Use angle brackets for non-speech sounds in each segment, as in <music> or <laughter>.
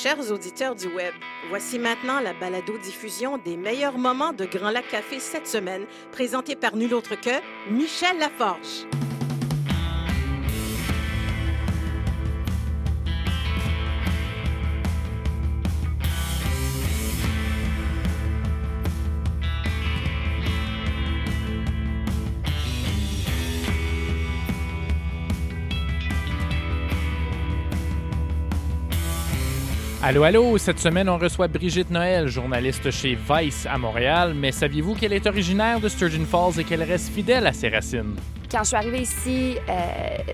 Chers auditeurs du web, voici maintenant la balado-diffusion des meilleurs moments de Grand Lac Café cette semaine, présentée par nul autre que Michel Laforge. Allô, allô, cette semaine, on reçoit Brigitte Noël, journaliste chez Vice à Montréal. Mais saviez-vous qu'elle est originaire de Sturgeon Falls et qu'elle reste fidèle à ses racines? Quand je suis arrivée ici, euh,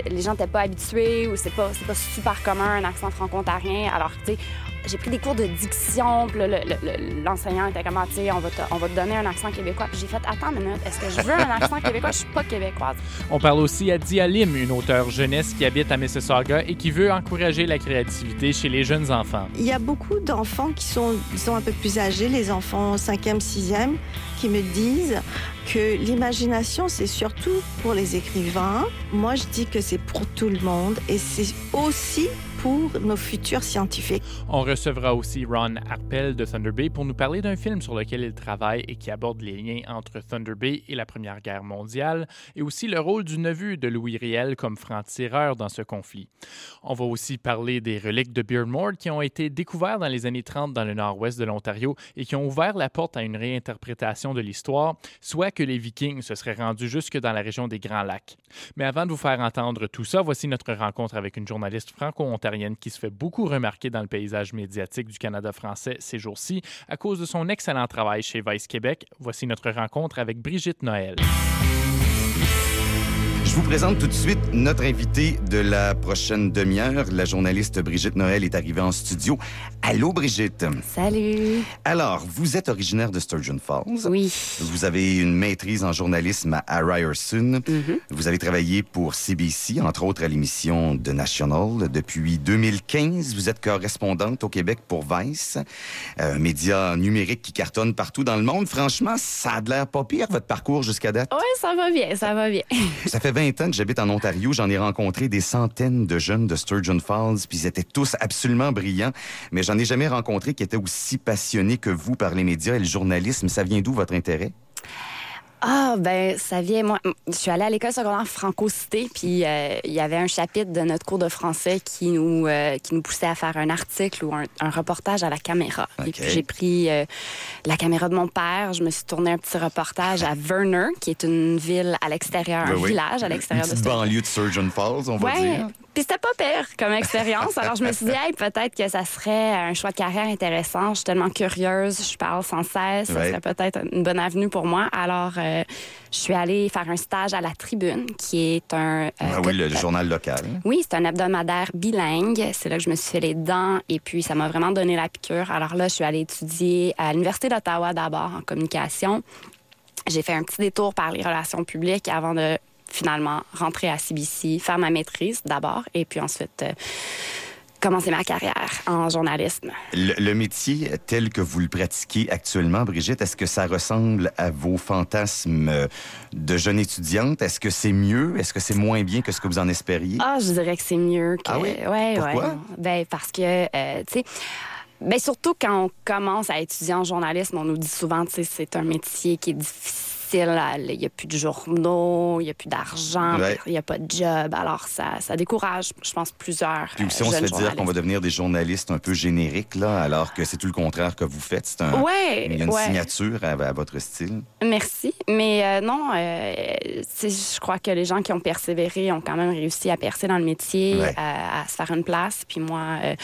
les gens n'étaient pas habitués ou c'est pas, pas super commun un accent franco-ontarien. Alors, tu sais, j'ai pris des cours de diction, puis là, le- le- l'enseignant était comme, Ah, tu sais, on va te, on va te donner un accent québécois. Puis j'ai fait, attends une minute, est-ce que je veux un accent québécois? Je suis pas québécoise. On parle aussi à Dia Lim, une auteure jeunesse qui habite à Mississauga et qui veut encourager la créativité chez les jeunes enfants. Il y a beaucoup d'enfants qui sont, disons, un peu plus âgés, les enfants 5e, 6e, qui me disent que l'imagination, c'est surtout pour les écrivains. Moi, je dis que c'est pour tout le monde et c'est aussi pour nos futurs scientifiques. On recevra aussi Ron Harpel de Thunder Bay pour nous parler d'un film sur lequel il travaille et qui aborde les liens entre Thunder Bay et la Première Guerre mondiale, et aussi le rôle du neveu de Louis Riel comme franc-tireur dans ce conflit. On va aussi parler des reliques de Beardmore qui ont été découvertes dans les années 30 dans le nord-ouest de l'Ontario et qui ont ouvert la porte à une réinterprétation de l'histoire, soit que les Vikings se seraient rendus jusque dans la région des Grands Lacs. Mais avant de vous faire entendre tout ça, voici notre rencontre avec une journaliste franco-ontarienne qui se fait beaucoup remarquer dans le paysage médiatique du Canada français ces jours-ci à cause de son excellent travail chez Vice Québec. Voici notre rencontre avec Brigitte Noël. Je vous présente tout de suite notre invitée de la prochaine demi-heure. La journaliste Brigitte Noël est arrivée en studio. Allô, Brigitte? Salut! Alors, vous êtes originaire de Sturgeon Falls. Oui. Vous avez une maîtrise en journalisme à Ryerson. Mhm. Vous avez travaillé pour CBC, entre autres à l'émission The National. Depuis 2015, vous êtes correspondante au Québec pour Vice, un média numérique qui cartonne partout dans le monde. Franchement, ça a l'air pas pire, votre parcours jusqu'à date. Ouais, ça va bien, ça va bien. Ça fait 20 ans que j'habite en Ontario. J'en ai rencontré des centaines de jeunes de Sturgeon Falls, puis ils étaient tous absolument brillants. Mais j'en ai jamais rencontré qui étaient aussi passionnés que vous par les médias et le journalisme. Ça vient d'où votre intérêt? Ah, ben, ça vient. Moi, je suis allée à l'école secondaire Franco-Cité, puis euh, il y avait un chapitre de notre cours de français qui nous, euh, qui nous poussait à faire un article ou un, un reportage à la caméra. Et puis j'ai pris euh, la caméra de mon père, je me suis tourné un petit reportage à Verner, qui est une ville à l'extérieur, un Oui, village à Une l'extérieur de cette banlieue de Sturgeon Falls, on va Ouais. dire. Puis c'était pas pire comme expérience. Alors je me suis dit, hey, peut-être que ça serait un choix de carrière intéressant. Je suis tellement curieuse, je parle sans cesse. Ça serait peut-être une bonne avenue pour moi. Alors euh, je suis allée faire un stage à la Tribune, qui est un. euh, Ah oui, le journal local. oui, c'est un hebdomadaire bilingue. C'est là que je me suis fait les dents et puis ça m'a vraiment donné la piqûre. Alors là, je suis allée étudier à l'Université d'Ottawa d'abord en communication. J'ai fait un petit détour par les relations publiques avant de finalement rentrer à CBC, faire ma maîtrise d'abord et puis ensuite euh, commencer ma carrière en journalisme. Le, le métier tel que vous le pratiquez actuellement, Brigitte, est-ce que ça ressemble à vos fantasmes euh, de jeune étudiante? Est-ce que c'est mieux? Est-ce que c'est moins bien que ce que vous en espériez? Ah, je dirais que c'est mieux que. Ah oui? Ouais, Pourquoi? ouais. Ben, parce que, euh, tu sais. Ben, surtout quand on commence à étudier en journalisme, on nous dit souvent, tu sais, c'est un métier qui est difficile. Il n'y a plus de journaux, il n'y a plus d'argent, Ouais. il n'y a pas de job. Alors, ça, ça décourage, je pense, plusieurs. Puis aussi, euh, on se fait dire qu'on va devenir des journalistes un peu génériques, là, alors que c'est tout le contraire que vous faites. C'est un, Ouais, il y a une ouais. signature à, à votre style. Merci. Mais euh, non, euh, je crois que les gens qui ont persévéré ont quand même réussi à percer dans le métier, Ouais. à, à se faire une place. Puis moi, euh,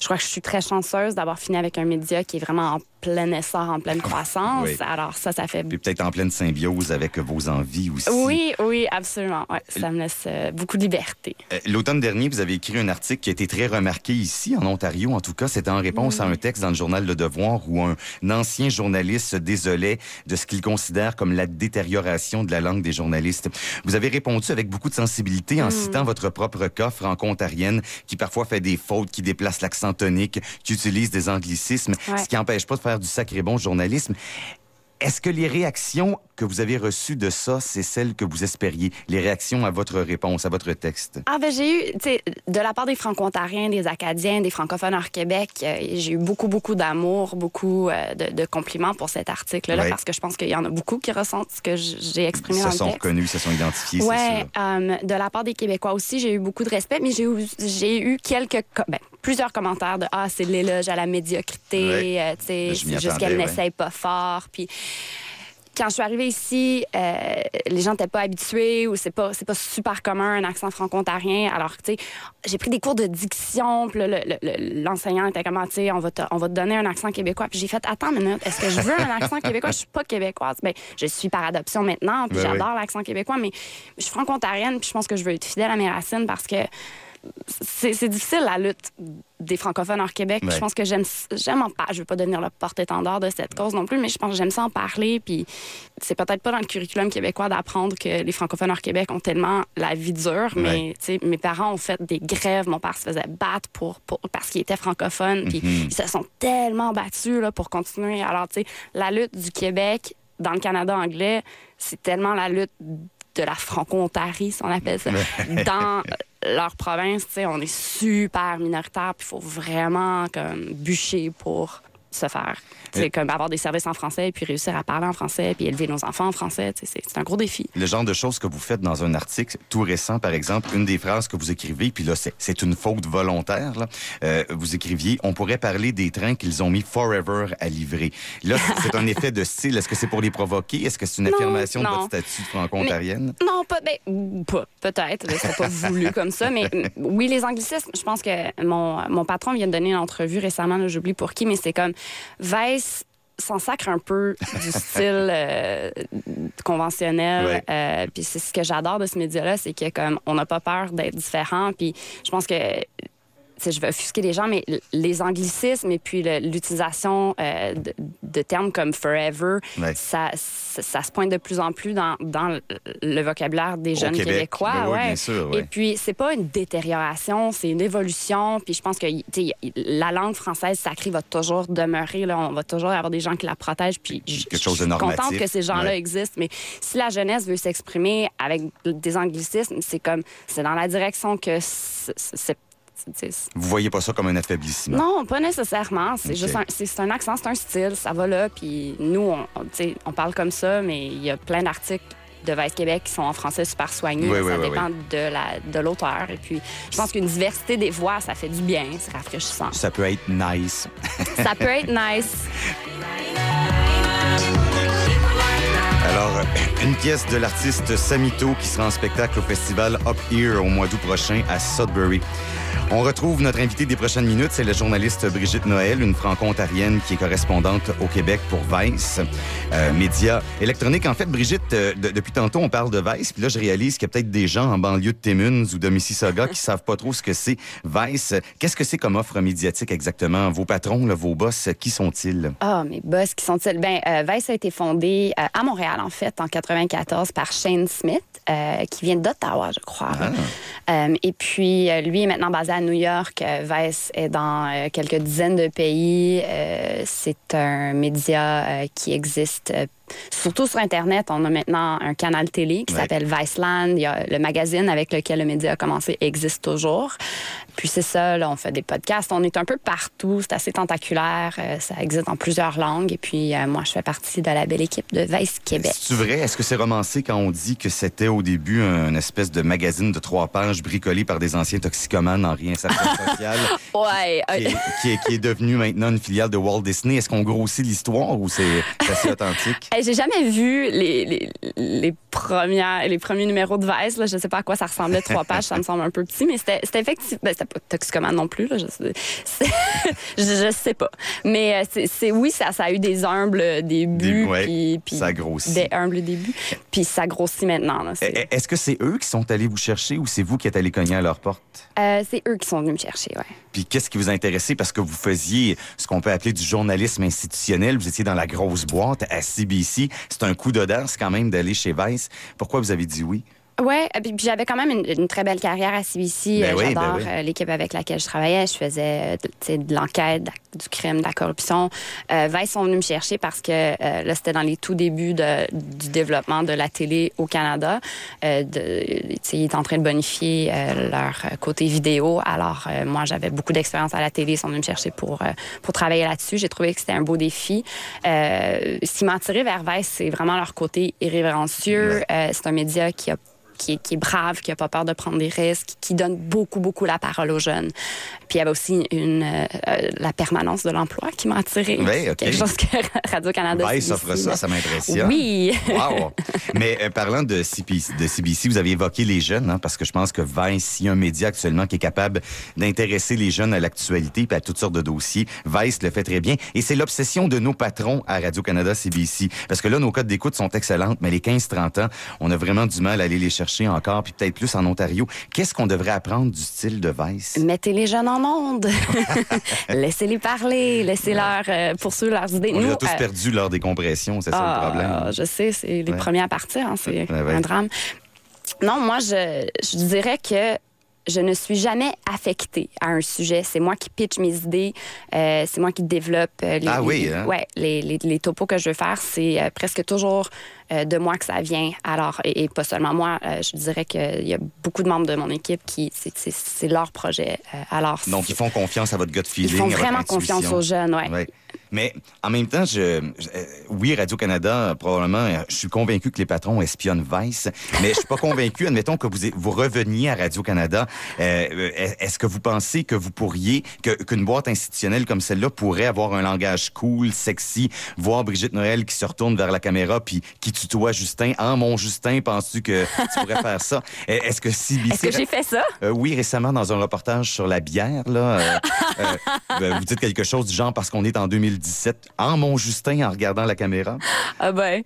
je crois que je suis très chanceuse d'avoir fini avec un média qui est vraiment en plein essor, en pleine croissance. Oui. Alors ça, ça fait... Puis peut-être en pleine symbiose avec vos envies aussi. Oui, oui, absolument. Ouais, ça me laisse euh, beaucoup de liberté. Euh, L'automne dernier, vous avez écrit un article qui a été très remarqué ici, en Ontario. En tout cas, c'était en réponse à un texte dans le journal Le Devoir où un ancien journaliste se désolait de ce qu'il considère comme la détérioration de la langue des journalistes. Vous avez répondu avec beaucoup de sensibilité en citant votre propre cas franco-ontarienne qui parfois fait des fautes, qui déplace l'accent tonique, qui utilise des anglicismes, Ouais. ce qui n'empêche pas de faire du sacré bon journalisme. Est-ce que les réactions que vous avez reçues de ça, c'est celles que vous espériez? Les réactions à votre réponse, à votre texte? Ah, ben, j'ai eu, tu sais, de la part des Franco-Ontariens, des Acadiens, des francophones hors Québec, euh, j'ai eu beaucoup, beaucoup d'amour, beaucoup euh, de, de, compliments pour cet article-là, Ouais. parce que je pense qu'il y en a beaucoup qui ressentent ce que j'ai exprimé Ils dans se le sont reconnus, se sont identifiés, Ouais, c'est sûr. euh, de la part des Québécois aussi, j'ai eu beaucoup de respect, mais j'ai eu, eu quelques, ben, plusieurs commentaires de ah c'est de l'éloge à la médiocrité, Ouais. euh, c'est juste qu'elle ouais. n'essaye pas fort, puis quand je suis arrivée ici, euh, les gens n'étaient pas habitués ou c'est pas c'est pas super commun un accent franco-ontarien. Alors tu sais, j'ai pris des cours de diction, puis le- le- l'enseignant était comme Ah, tu sais, on va te on va te donner un accent québécois. Puis j'ai fait attends une minute, est-ce que je veux un accent québécois? Je suis pas québécoise. Ben je suis par adoption maintenant, puis Ben oui. j'adore l'accent québécois, mais je suis franco-ontarienne, puis je pense que je veux être fidèle à mes racines parce que c'est difficile la lutte des francophones hors Québec. Ouais. Je pense que j'aime j'aime en parler. Je veux pas devenir le porte-étendard de cette cause non plus, mais je pense que j'aime ça en parler. Puis c'est peut-être pas dans le curriculum québécois d'apprendre que les francophones hors Québec ont tellement la vie dure. Mais mes parents ont fait des grèves. Mon père se faisait battre pour, pour parce qu'il était francophone. Puis ils se sont tellement battus là, pour continuer. Alors tu sais, la lutte du Québec dans le Canada anglais, c'est tellement la lutte de la franco-ontarie, si on appelle ça, dans <laughs> leur province, on est super minoritaire, puis il faut vraiment comme bûcher pour se faire, Euh. comme avoir des services en français, puis réussir à parler en français, puis élever nos enfants en français, c'est- c'est un gros défi. Le genre de choses que vous faites dans un article tout récent, par exemple, une des phrases que vous écrivez, puis là, c'est- c'est une faute volontaire, là. Euh, vous écriviez, on pourrait parler des trains qu'ils ont mis forever à livrer. Là, c'est- c'est un effet de style. Est-ce que c'est pour les provoquer? Est-ce que c'est une Non, affirmation de votre statut franco-ontarienne? Non, pas, ben, pas peut-être, c'est pas voulu comme ça, mais oui, les anglicismes, je pense que mon, mon patron vient de donner une entrevue récemment, j'oublie pour qui, mais c'est comme Vice s'en sacre un peu du style euh, conventionnel. Ouais. Euh, puis c'est ce que j'adore de ce média-là, c'est que comme on n'a pas peur d'être différent. Puis je pense que je vais offusquer les gens, mais les anglicismes et puis l'utilisation euh, de, de termes comme forever, Ouais. ça, ça, ça se pointe de plus en plus dans, dans le- vocabulaire des jeunes Québec. Québécois. Ben oui, ouais. bien sûr, ouais. Et puis, c'est pas une détérioration, c'est une évolution. Puis je pense que la langue française sacrée va toujours demeurer. Là, on va toujours avoir des gens qui la protègent. Puis je suis contente que ces gens-là existent. Mais si la jeunesse veut s'exprimer avec des anglicismes, c'est comme c'est dans la direction que c'est- Vous voyez pas ça comme un affaiblissement? non, pas nécessairement. C'est juste un, c'est, un accent, c'est un style, ça va là. Puis nous, on, on, parle comme ça, mais il y a plein d'articles de Vice Québec qui sont en français super soigneux. Oui, ça oui, dépend de, la, de l'auteur. Et puis, je pense qu'une diversité des voix, ça fait du bien, c'est rafraîchissant. Ça peut être nice. <laughs> ça peut être nice. Alors, une pièce de l'artiste Samito qui sera en spectacle au festival Up Here au mois d'août prochain à Sudbury. On retrouve notre invitée des prochaines minutes, c'est la journaliste Brigitte Noël, une franco-ontarienne qui est correspondante au Québec pour Vice, euh, média électronique. En fait, Brigitte, euh, de- depuis tantôt, on parle de Vice, puis là, je réalise qu'il y a peut-être des gens en banlieue de Timmins ou de Mississauga qui savent pas trop ce que c'est Vice. Qu'est-ce que c'est comme offre médiatique exactement? Vos patrons, là, vos boss, qui sont-ils? Ah, mes boss, qui sont-ils? Ben, euh, Vice a été fondé euh, à Montréal, en fait, en 94 par Shane Smith, qui vient d'Ottawa, je crois. Ah. Et puis, lui est maintenant basé à New York. Euh, Vice est dans euh, quelques dizaines de pays. Euh, c'est un média qui existe surtout sur Internet. On a maintenant un canal télé qui Ouais. s'appelle Viceland. Il y a le magazine avec lequel le média a commencé existe toujours. Puis c'est ça, là, on fait des podcasts. On est un peu partout. C'est assez tentaculaire. Euh, ça existe dans plusieurs langues. Et puis, euh, moi, je fais partie de la belle équipe de Vice Québec. C'est vrai? Est-ce que c'est romancé quand on dit que c'était au début un espèce de magazine de trois pages bricolé par des anciens toxicomanes en réinsertion <laughs> sociale Ouais. qui, est, qui, est, qui est devenu maintenant une filiale de Walt Disney? Est-ce qu'on grossit l'histoire ou c'est assez authentique? <laughs> J'ai jamais vu les, les, les, premières, les premiers numéros de Vice. Là. Je sais pas à quoi ça ressemblait, trois <laughs> pages, ça me semble un peu petit, mais c'était effectivement. Ben, c'était pas toxicomane non plus, là. Je, sais- <laughs> c'est- je sais pas. Mais euh, c'est- c'est oui, ça, ça a eu des humbles débuts. Des- ouais, puis, puis ça grossit. Des humbles débuts. Puis ça grossit maintenant. là. C'est E- Est-ce que c'est eux qui sont allés vous chercher ou c'est vous qui êtes allé cogner à leur porte? euh, c'est eux qui sont venus me chercher, ouais. Puis qu'est-ce qui vous a intéressé? Parce que vous faisiez ce qu'on peut appeler du journalisme institutionnel. Vous étiez dans la grosse boîte à CBC. C'est un coup d'audace quand même d'aller chez Vice. Pourquoi vous avez dit oui? Ouais, puis puis j'avais quand même une, une très belle carrière à CBC. Ben Euh, ben J'adore oui. euh, l'équipe avec laquelle je travaillais. Je faisais euh, de, l'enquête, du crime, de la corruption. Euh, Vice sont venus me chercher parce que euh, là, c'était dans les tout débuts de- du développement de la télé au Canada. Euh, de, ils étaient en train de bonifier euh, leur euh, côté vidéo. Alors, euh, moi, j'avais beaucoup d'expérience à la télé. Ils sont venus me chercher pour, euh, pour travailler là-dessus. J'ai trouvé que c'était un beau défi. Euh, ce qui m'a attiré vers Vice, c'est vraiment leur côté irrévérencieux. Euh, c'est un média qui a qui est, qui est brave, qui a pas peur de prendre des risques, qui donne beaucoup, beaucoup la parole aux jeunes. Puis il y avait aussi une, euh, euh, la permanence de l'emploi qui m'a attirée. Oui, OK. Quelque chose que <laughs> Radio-Canada... Vice offre ça, ça m'impressionne. Oui. Wow! <laughs> Mais euh, parlant de CBC, de CBC, vous avez évoqué les jeunes, hein, parce que je pense que Vice, il y a un média actuellement qui est capable d'intéresser les jeunes à l'actualité et à toutes sortes de dossiers. Vice le fait très bien. Et c'est l'obsession de nos patrons à Radio-Canada CBC. Parce que là, nos codes d'écoute sont excellentes, mais les 15-30 ans, on a vraiment du mal à aller les chercher encore, puis peut-être plus en Ontario. Qu'est-ce qu'on devrait apprendre du style de Vice? Mettez les jeunes en onde. <laughs> Laissez-les parler. Laissez-leur euh, poursuivre leurs idées. On les Nous, a tous euh, perdus lors des compressions, c'est ça Ah, le problème. Je sais, c'est les Ouais. premiers à partir. hein, c'est Ouais, ouais. un drame. Non, moi, je, je dirais que je ne suis jamais affectée à un sujet. C'est moi qui pitch mes idées. euh, c'est moi qui développe euh, les, Ah oui, les- hein? ouais, les, les, les topos que je veux faire. C'est euh, presque toujours euh, de moi que ça vient. Alors, et, et pas seulement moi, je dirais qu'il y a beaucoup de membres de mon équipe qui, c'est- leur projet. Alors, Donc, ils font confiance à votre gut feeling. ils font à votre vraiment confiance aux jeunes. Ouais. Mais en même temps, je, je- euh, oui, Radio-Canada, probablement, euh, je suis convaincu que les patrons espionnent Vice, mais je suis pas <laughs> convaincu, admettons que vous, vous reveniez à Radio-Canada, euh, euh, est-ce que vous pensez que vous pourriez, que- qu'une boîte institutionnelle comme celle-là pourrait avoir un langage cool, sexy, voir Brigitte Noël qui se retourne vers la caméra puis qui tutoie Justin, en mon Justin, penses-tu que tu pourrais faire ça? <laughs> Est-ce que CBC... Est-ce que j'ai fait ça? Euh, oui, récemment, dans un reportage sur la bière, là, euh, euh, euh, vous dites quelque chose du genre parce qu'on est en 2017, en mon Justin, en regardant la caméra. <gasps> Ah ben,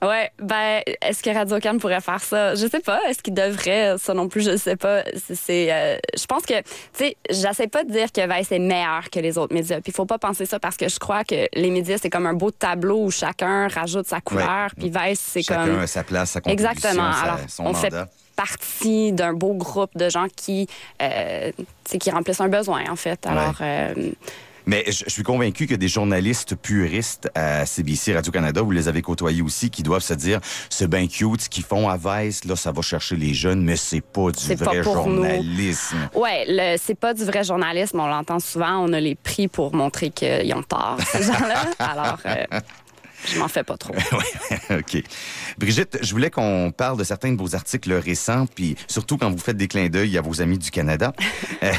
ouais, ben, est-ce que Radio Can pourrait faire ça? Je sais pas. Est-ce qu'il devrait? Ça non plus, je sais pas. C'est, euh, je pense que, tu sais, j'essaie pas de dire que Vice est meilleur que les autres médias. Puis faut pas penser ça parce que je crois que les médias, c'est comme un beau tableau où chacun rajoute sa couleur. Puis Vice, c'est Chacun comme... a sa place, sa contribution, Exactement. sa- Alors, son on fait partie d'un beau groupe de gens qui, euh, qui remplissent un besoin, en fait. Alors, euh, Mais je, je suis convaincu que des journalistes puristes à CBC Radio-Canada, vous les avez côtoyés aussi, qui doivent se dire, c'est bien cute ce qu'ils font à Vice, là, ça va chercher les jeunes, mais c'est pas du pas vrai pour nous. journalisme. Ouais, c'est pas du vrai journalisme. On l'entend souvent. On a les prix pour montrer qu'ils ont tort, ces gens-là. <laughs> Alors, euh, je m'en fais pas trop. <laughs> OK. Brigitte, je voulais qu'on parle de certains de vos articles récents, puis surtout quand vous faites des clins d'œil à vos amis du Canada. <laughs> Euh,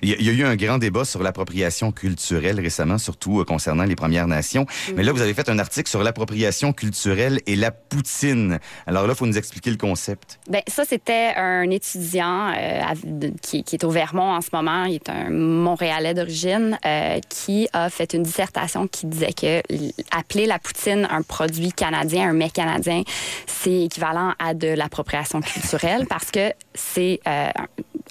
Il y, a- eu un grand débat sur l'appropriation culturelle récemment, surtout euh, concernant les Premières Nations. Mais là, vous avez fait un article sur l'appropriation culturelle et la poutine. Alors là, il faut nous expliquer le concept. Ben, ça, c'était un étudiant euh, qui, qui est au Vermont en ce moment. Il est un Montréalais d'origine euh, qui a fait une dissertation qui disait que appeler la poutine un produit canadien, un mets canadien, c'est équivalent à de l'appropriation culturelle <laughs> parce que c'est euh,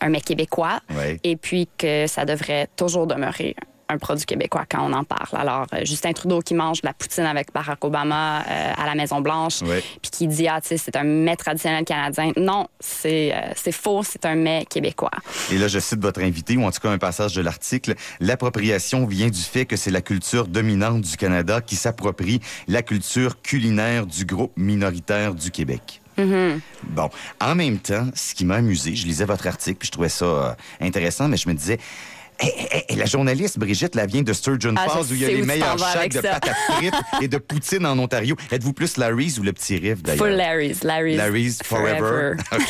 un- mets québécois. Et puis que ça devrait toujours demeurer un produit québécois quand on en parle. Alors, euh, Justin Trudeau qui mange de la poutine avec Barack Obama euh, à la Maison-Blanche, puis qui dit, ah, tu sais, c'est un mets traditionnel canadien. Non, c'est euh, c'est faux, c'est un mets québécois. Et là, je cite votre invité, ou en tout cas un passage de l'article. L'appropriation vient du fait que c'est la culture dominante du Canada qui s'approprie la culture culinaire du groupe minoritaire du Québec. Bon, en même temps, ce qui m'a amusé, je lisais votre article, puis je trouvais ça euh, intéressant, mais je me disais, Hey, hey, hey, la journaliste Brigitte, la vient de Sturgeon Ah, Falls, où il y a les meilleurs avec de à frites <laughs> et de poutine en Ontario. Êtes-vous plus Larry's ou le petit riff, d'ailleurs? Full Larry's. Larry's. Larry's forever. <laughs>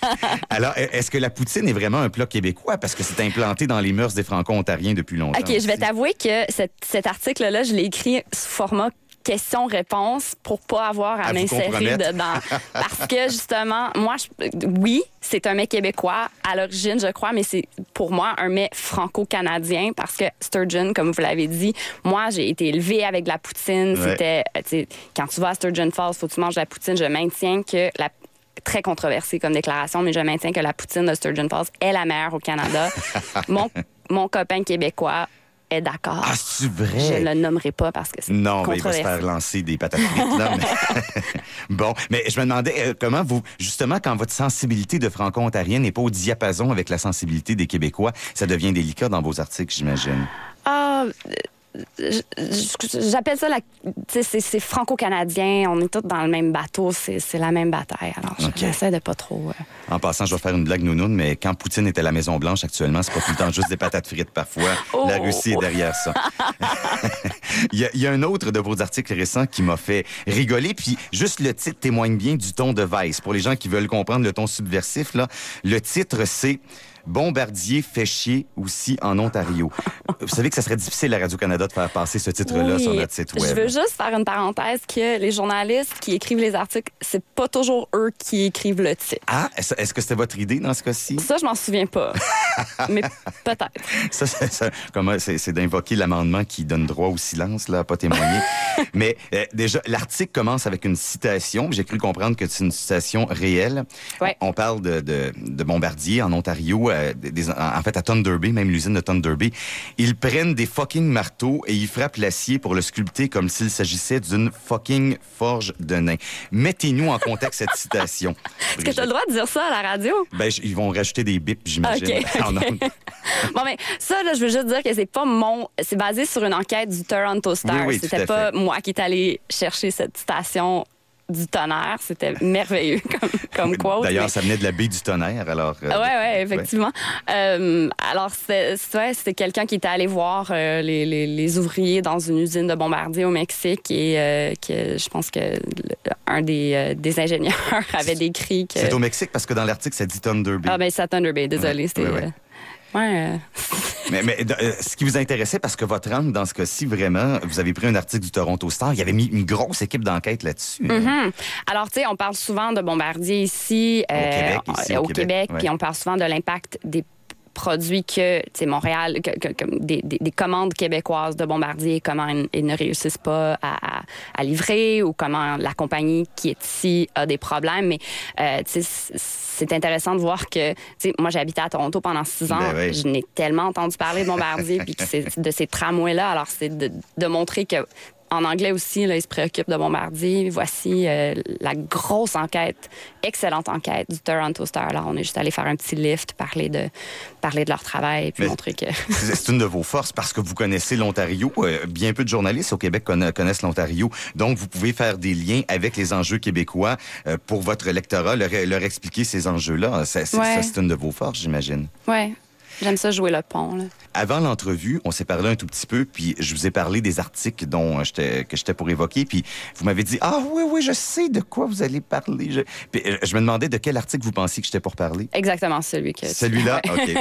<laughs> Alors, est-ce que la poutine est vraiment un plat québécois? Parce que c'est implanté dans les mœurs des Franco-Ontariens depuis longtemps. OK, je vais t'avouer que cet, cet article-là, je l'ai écrit sous format question-réponse pour pas avoir à, À m'insérer dedans. <laughs> Parce que, justement, moi, je- oui, c'est un mets québécois à l'origine, je crois, mais c'est pour moi un mets franco-canadien parce que Sturgeon, comme vous l'avez dit, moi, j'ai été élevée avec de la poutine. Ouais. C'était, euh, quand tu vas à Sturgeon Falls, faut que tu manges de la poutine. Je maintiens que la très controversée comme déclaration, mais je maintiens que la poutine de Sturgeon Falls est la meilleure au Canada. <laughs> mon, mon copain québécois est d'accord. Ah, c'est Je vrai? ne le nommerai pas parce que c'est Non, ben, il va se faire lancer des patates frites, là. mais- <laughs> bon, mais je me demandais euh, comment vous, justement, quand votre sensibilité de franco-ontarienne n'est pas au diapason avec la sensibilité des Québécois, ça devient délicat dans vos articles, j'imagine? Ah, euh, j'appelle ça la. C'est franco-canadien. On est tous dans le même bateau. C'est c'est la même bataille. Alors, j'essaie de pas trop. euh, En passant, je vais faire une blague nounoune, mais quand Poutine était à la Maison-Blanche actuellement, c'est pas tout le temps juste des patates frites parfois. <laughs> Oh. La Russie est derrière ça. <laughs> il, y a, il y a un autre de vos articles récents qui m'a fait rigoler, puis juste le titre témoigne bien du ton de Vice. Pour les gens qui veulent comprendre le ton subversif, là, le titre, c'est Bombardier fait chier aussi en Ontario. Vous savez que ça serait difficile à Radio-Canada de faire passer ce titre-là oui. sur notre site web. Je veux juste faire une parenthèse que les journalistes qui écrivent les articles, c'est pas toujours eux qui écrivent le titre. Ah, est-ce que c'était votre idée dans ce cas-ci? Ça, je m'en souviens pas. <laughs> Mais peut-être. Ça, c'est- ça- comment- c'est c'est d'invoquer l'amendement qui donne droit au silence, là, à pas témoigner. <laughs> Mais euh, déjà, l'article commence avec une citation. J'ai cru comprendre que c'est une citation réelle. Ouais. On, on parle de, de, de Bombardier en Ontario, euh, des- en fait à Thunder Bay, même l'usine de Thunder Bay. Ils prennent des fucking marteaux et ils frappent l'acier pour le sculpter comme s'il s'agissait d'une fucking forge de nain. Mettez-nous en contexte cette citation. Est-ce que tu as le droit de dire ça à la radio? Ben, ils vont rajouter des bips, j'imagine. <laughs> <laughs> Bon, mais ça, là, je veux juste dire que c'est pas mon. C'est basé sur une enquête du Toronto Star. Oui, oui, C'était pas fait. moi qui est allé chercher cette citation du tonnerre. C'était merveilleux <laughs> comme, comme quote. D'ailleurs, mais- ça venait de la baie du tonnerre, alors... euh, Ouais, ouais, effectivement. Euh, alors, c'était c'est- ouais, c'était quelqu'un qui était allé voir euh, les, les- les ouvriers dans une usine de bombardier au Mexique et euh, que je pense que un des, euh, des ingénieurs <laughs> avait décrit que. C'est au Mexique parce que dans l'article, ça dit Thunder Bay. Ah, ben, c'est Thunder Bay, désolé. Ouais, c'était. ouais, <laughs> euh, euh, Mais, mais, euh, ce qui vous intéressait, parce que votre angle, dans ce cas-ci, vraiment, vous avez pris un article du Toronto Star, il y avait mis une grosse équipe d'enquête là-dessus. Mhm. Alors, tu sais, on parle souvent de bombardier ici, euh, Québec, ici, au, au Québec, Québec, ouais. puis on parle souvent de l'impact des produits que, Montréal, que, que- comme des, des- des commandes québécoises de bombardier, comment ils, ils ne réussissent pas à, à- à livrer ou comment la compagnie qui est ici a des problèmes. Mais, euh, c'est intéressant de voir que, moi, habité à Toronto pendant six ans. Ben oui. Je n'ai tellement entendu parler de bombardier puis de ces tramways-là. Alors, c'est de, de montrer que en anglais aussi, là, ils se préoccupent de Bombardier. Voici euh, la grosse enquête, excellente enquête du Toronto Star. Alors, on est juste allé faire un petit lift, parler de, parler de leur travail, puis Mais- montrer que... <laughs> C'est une de vos forces parce que vous connaissez l'Ontario. Euh, bien peu de journalistes au Québec conna- connaissent l'Ontario. Donc, vous pouvez faire des liens avec les enjeux québécois euh, pour votre lectorat, leur, leur expliquer ces enjeux-là. Ça, c'est- Ouais. une de vos forces, j'imagine. Ouais, j'aime ça jouer le pont. Là. Avant l'entrevue, on s'est parlé un tout petit peu, puis je vous ai parlé des articles dont euh, j'étais que j'étais pour évoquer, puis vous m'avez dit ah oui oui je sais de quoi vous allez parler. Je, puis, euh, je me demandais de quel article vous pensiez que j'étais pour parler. Exactement celui que... Celui-là? <laughs> OK.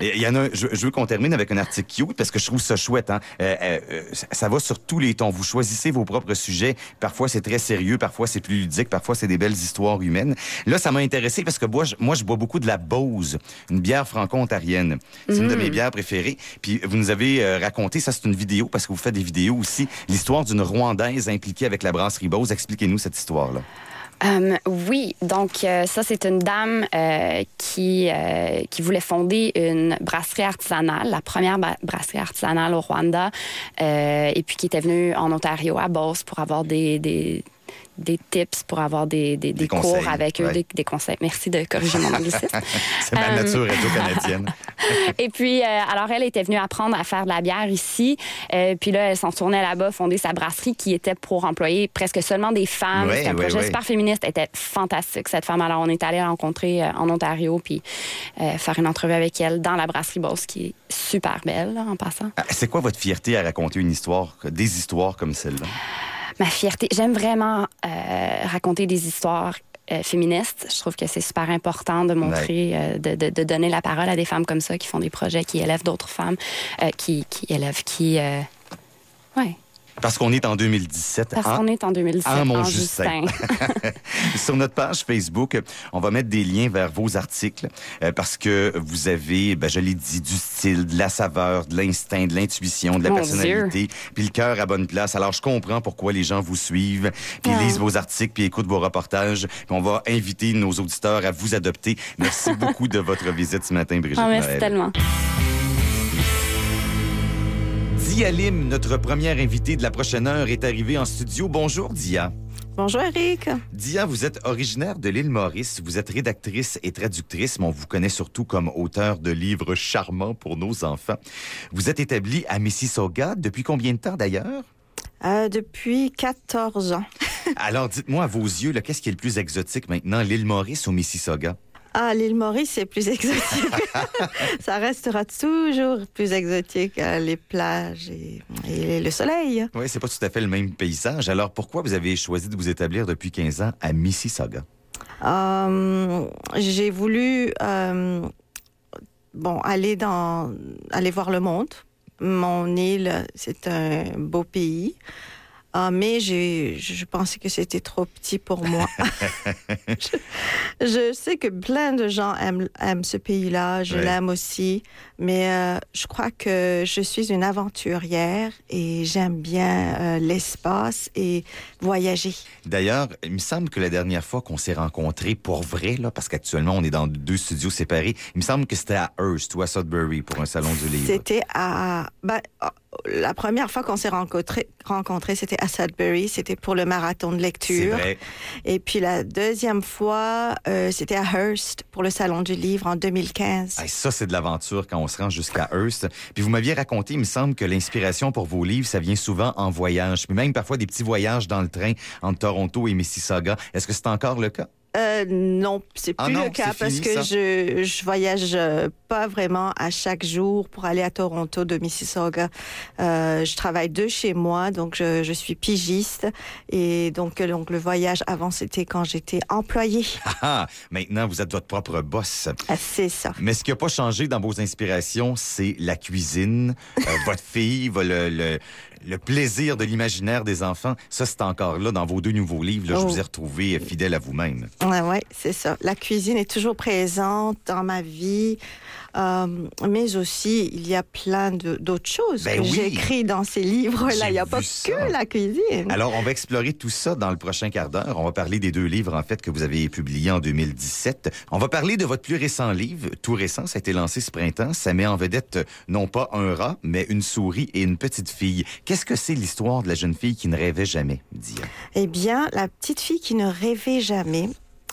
Il y en a un, je, je veux qu'on termine avec un article cute parce que je trouve ça chouette. Hein? Euh, ça- ça va sur tous les tons. Vous choisissez vos propres sujets. Parfois, c'est très sérieux. Parfois, c'est plus ludique. Parfois, c'est des belles histoires humaines. Là, ça m'a intéressé parce que moi, je, moi, je bois beaucoup de la Bose, une bière franco-ontarienne. C'est une de mes bières préférées. Puis, vous nous avez euh, raconté, ça, c'est une vidéo parce que vous faites des vidéos aussi, l'histoire d'une Rwandaise impliquée avec la brasserie Bose. Expliquez-nous cette histoire-là. Euh, oui, donc euh, ça, c'est une dame euh, qui, qui voulait fonder une brasserie artisanale, la première brasserie artisanale au Rwanda, et puis qui était venue en Ontario, à Beauce, pour avoir des, des, des tips, pour avoir des, des, des Des cours conseils, avec eux, ouais. des, des conseils. Merci de corriger mon anglicisme. <laughs> C'est ma Euh, nature radio-canadienne. <laughs> Et puis, euh, alors, elle était venue apprendre à faire de la bière ici. Euh, puis là, elle s'en tournait là-bas, fonder sa brasserie qui était pour employer presque seulement des femmes. Ouais, C'était un ouais, projet super féministe. Elle était fantastique, cette femme. Alors, on est allé la rencontrer euh, en Ontario puis euh, faire une entrevue avec elle dans la brasserie Boss, qui est super belle, là, en passant. Ah, C'est quoi votre fierté à raconter une histoire, des histoires comme celle-là? Ma fierté, j'aime vraiment euh, raconter des histoires euh, féministes. Je trouve que c'est super important de montrer, euh, de, de- de donner la parole à des femmes comme ça qui font des projets, qui élèvent d'autres femmes, qui, qui élèvent, qui... Ouais, Parce qu'on est en 2017. parce en- qu'on est en 2017, en en Mont-Justin. Justin. <laughs> Sur notre page Facebook, on va mettre des liens vers vos articles euh, parce que vous avez, ben, je l'ai dit, du style, de la saveur, de l'instinct, de l'intuition, de la Mon personnalité, puis le cœur à bonne place. Alors, je comprends pourquoi les gens vous suivent, puis Ah. lisent vos articles, puis écoutent vos reportages. Puis on va inviter nos auditeurs à vous adopter. Merci <laughs> beaucoup de votre visite ce matin, Brigitte Ah, merci Noël. tellement. Dia Lim, notre première invitée de la prochaine heure, est arrivée en studio. Bonjour, Dia. Bonjour Eric. Dia, vous êtes originaire de l'île Maurice. Vous êtes rédactrice et traductrice, mais on vous connaît surtout comme auteur de livres charmants pour nos enfants. Vous êtes établie à Mississauga depuis combien de temps d'ailleurs? Euh, depuis 14 ans. <laughs> Alors, dites-moi à vos yeux, qu'est-ce qui est le plus exotique maintenant, l'île Maurice ou Mississauga? Ah, l'île Maurice, c'est plus <laughs> exotique. <laughs> Ça restera toujours plus exotique, euh, les plages et, et le soleil. Oui, c'est pas tout à fait le même paysage. Alors, pourquoi vous avez choisi de vous établir depuis 15 ans à Mississauga? Euh, J'ai voulu euh, bon, aller, dans, aller voir le monde. Mon île, c'est un beau pays. Ah, mais je pensais que c'était trop petit pour moi. <laughs> je, je sais que plein de gens aiment, aiment ce pays-là. Je l'aime aussi. Mais euh, je crois que je suis une aventurière et j'aime bien euh, l'espace et voyager. D'ailleurs, il me semble que la dernière fois qu'on s'est rencontrés pour vrai, là, parce qu'actuellement on est dans deux studios séparés, il me semble que c'était à Hearst ou à Sudbury pour un salon du livre. C'était à. ben, la première fois qu'on s'est rencontrés, rencontrés, c'était à Sudbury. C'était pour le marathon de lecture. vrai. Et puis la deuxième fois, euh, c'était à Hearst pour le salon du livre en 2015. Hey, ça, c'est de l'aventure quand on se rend jusqu'à Hearst. Puis vous m'aviez raconté, il me semble que l'inspiration pour vos livres, ça vient souvent en voyage. Puis même parfois des petits voyages dans le train entre Toronto et Mississauga. Est-ce que c'est encore le cas? Euh, non, c'est Ah plus non, le cas parce fini, que je, je voyage euh, pas vraiment à chaque jour pour aller à Toronto de Mississauga. Euh, je travaille de chez moi, donc je, je suis pigiste et donc, donc le voyage avant c'était quand j'étais employée. <laughs> Ah, ah, maintenant, vous êtes votre propre boss. Ah, c'est ça. Mais ce qui n'a pas changé dans vos inspirations, c'est la cuisine, euh, votre fille, le, le, le plaisir de l'imaginaire des enfants. Ça, c'est encore là dans vos deux nouveaux livres. Là, Je Oh. vous ai retrouvé euh, fidèle à vous-même. Ouais, c'est ça. La cuisine est toujours présente dans ma vie, euh, mais aussi il y a plein d'autres choses Ben que oui. j'écris dans ces livres-là. J'ai Il n'y a pas ça. que la cuisine. Alors, on va explorer tout ça dans le prochain quart d'heure. On va parler des deux livres, en fait, que vous avez publiés en 2017. On va parler de votre plus récent livre, tout récent, ça a été lancé ce printemps. Ça met en vedette non pas un rat, mais une souris et une petite fille. Qu'est-ce que c'est l'histoire de la jeune fille qui ne rêvait jamais, Dia? Eh bien, la petite fille qui ne rêvait jamais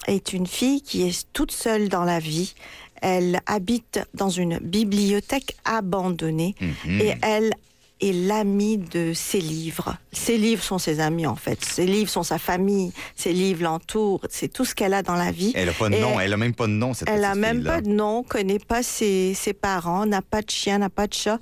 est une fille qui est toute seule dans la vie. Elle habite dans une bibliothèque abandonnée Mhm. et elle est l'amie de ses livres. Ses livres sont ses amis en fait. Ses livres sont sa famille. Ses livres l'entourent. C'est tout ce qu'elle a dans la vie. Elle a pas de Et nom, elle a même pas de nom, cette Elle a même pas de nom, connaît pas ses, ses parents, n'a pas de chien, n'a pas de chat.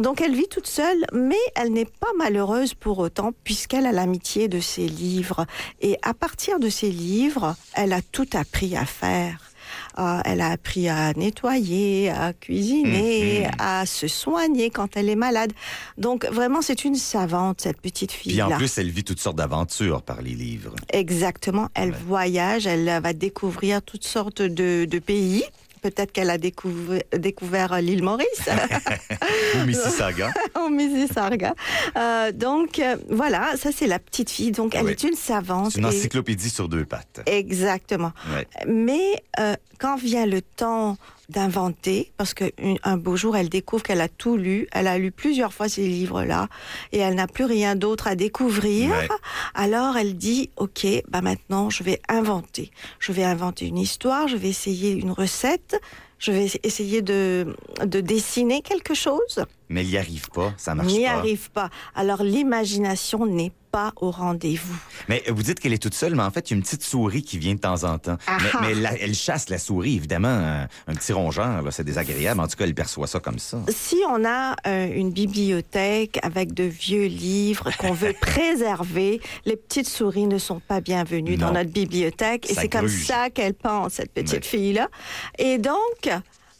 Donc elle vit toute seule, mais elle n'est pas malheureuse pour autant, puisqu'elle a l'amitié de ses livres. Et à partir de ses livres, elle a tout appris à faire. Euh, elle a appris à nettoyer, à cuisiner, Mhm. à se soigner quand elle est malade. Donc vraiment, c'est une savante, cette petite Puis fille-là. en plus, elle vit toutes sortes d'aventures par les livres. Exactement. Elle Ouais. voyage, elle va découvrir toutes sortes de, de pays. Peut-être qu'elle a découvert, découvert euh, l'île Maurice <laughs> Ou Mississauga. <laughs> au Mississauga. Euh, donc euh, voilà, ça c'est la petite fille. Donc elle est une savante. C'est une et- encyclopédie sur deux pattes. Exactement. Mais euh, quand vient le temps d'inventer, parce qu'un beau jour, elle découvre qu'elle a tout lu, elle a lu plusieurs fois ces livres-là, et elle n'a plus rien d'autre à découvrir, Ouais. alors elle dit, OK, bah maintenant, je vais inventer. Je vais inventer une histoire, je vais essayer une recette, je vais essayer de, de dessiner quelque chose. Mais elle n'y arrive pas, ça marche N'y pas. arrive pas. Alors l'imagination n'est pas au rendez-vous. Mais vous dites qu'elle est toute seule, mais en fait, il y a une petite souris qui vient de temps en temps. Ah mais ah. mais la- elle chasse la souris, évidemment. Un, un petit rongeur, c'est désagréable. En tout cas, elle perçoit ça comme ça. Si on a euh, une bibliothèque avec de vieux livres qu'on veut <laughs> préserver, les petites souris ne sont pas bienvenues Non. dans notre bibliothèque. Et c'est comme ça qu'elle pense, cette petite fille-là. Et donc,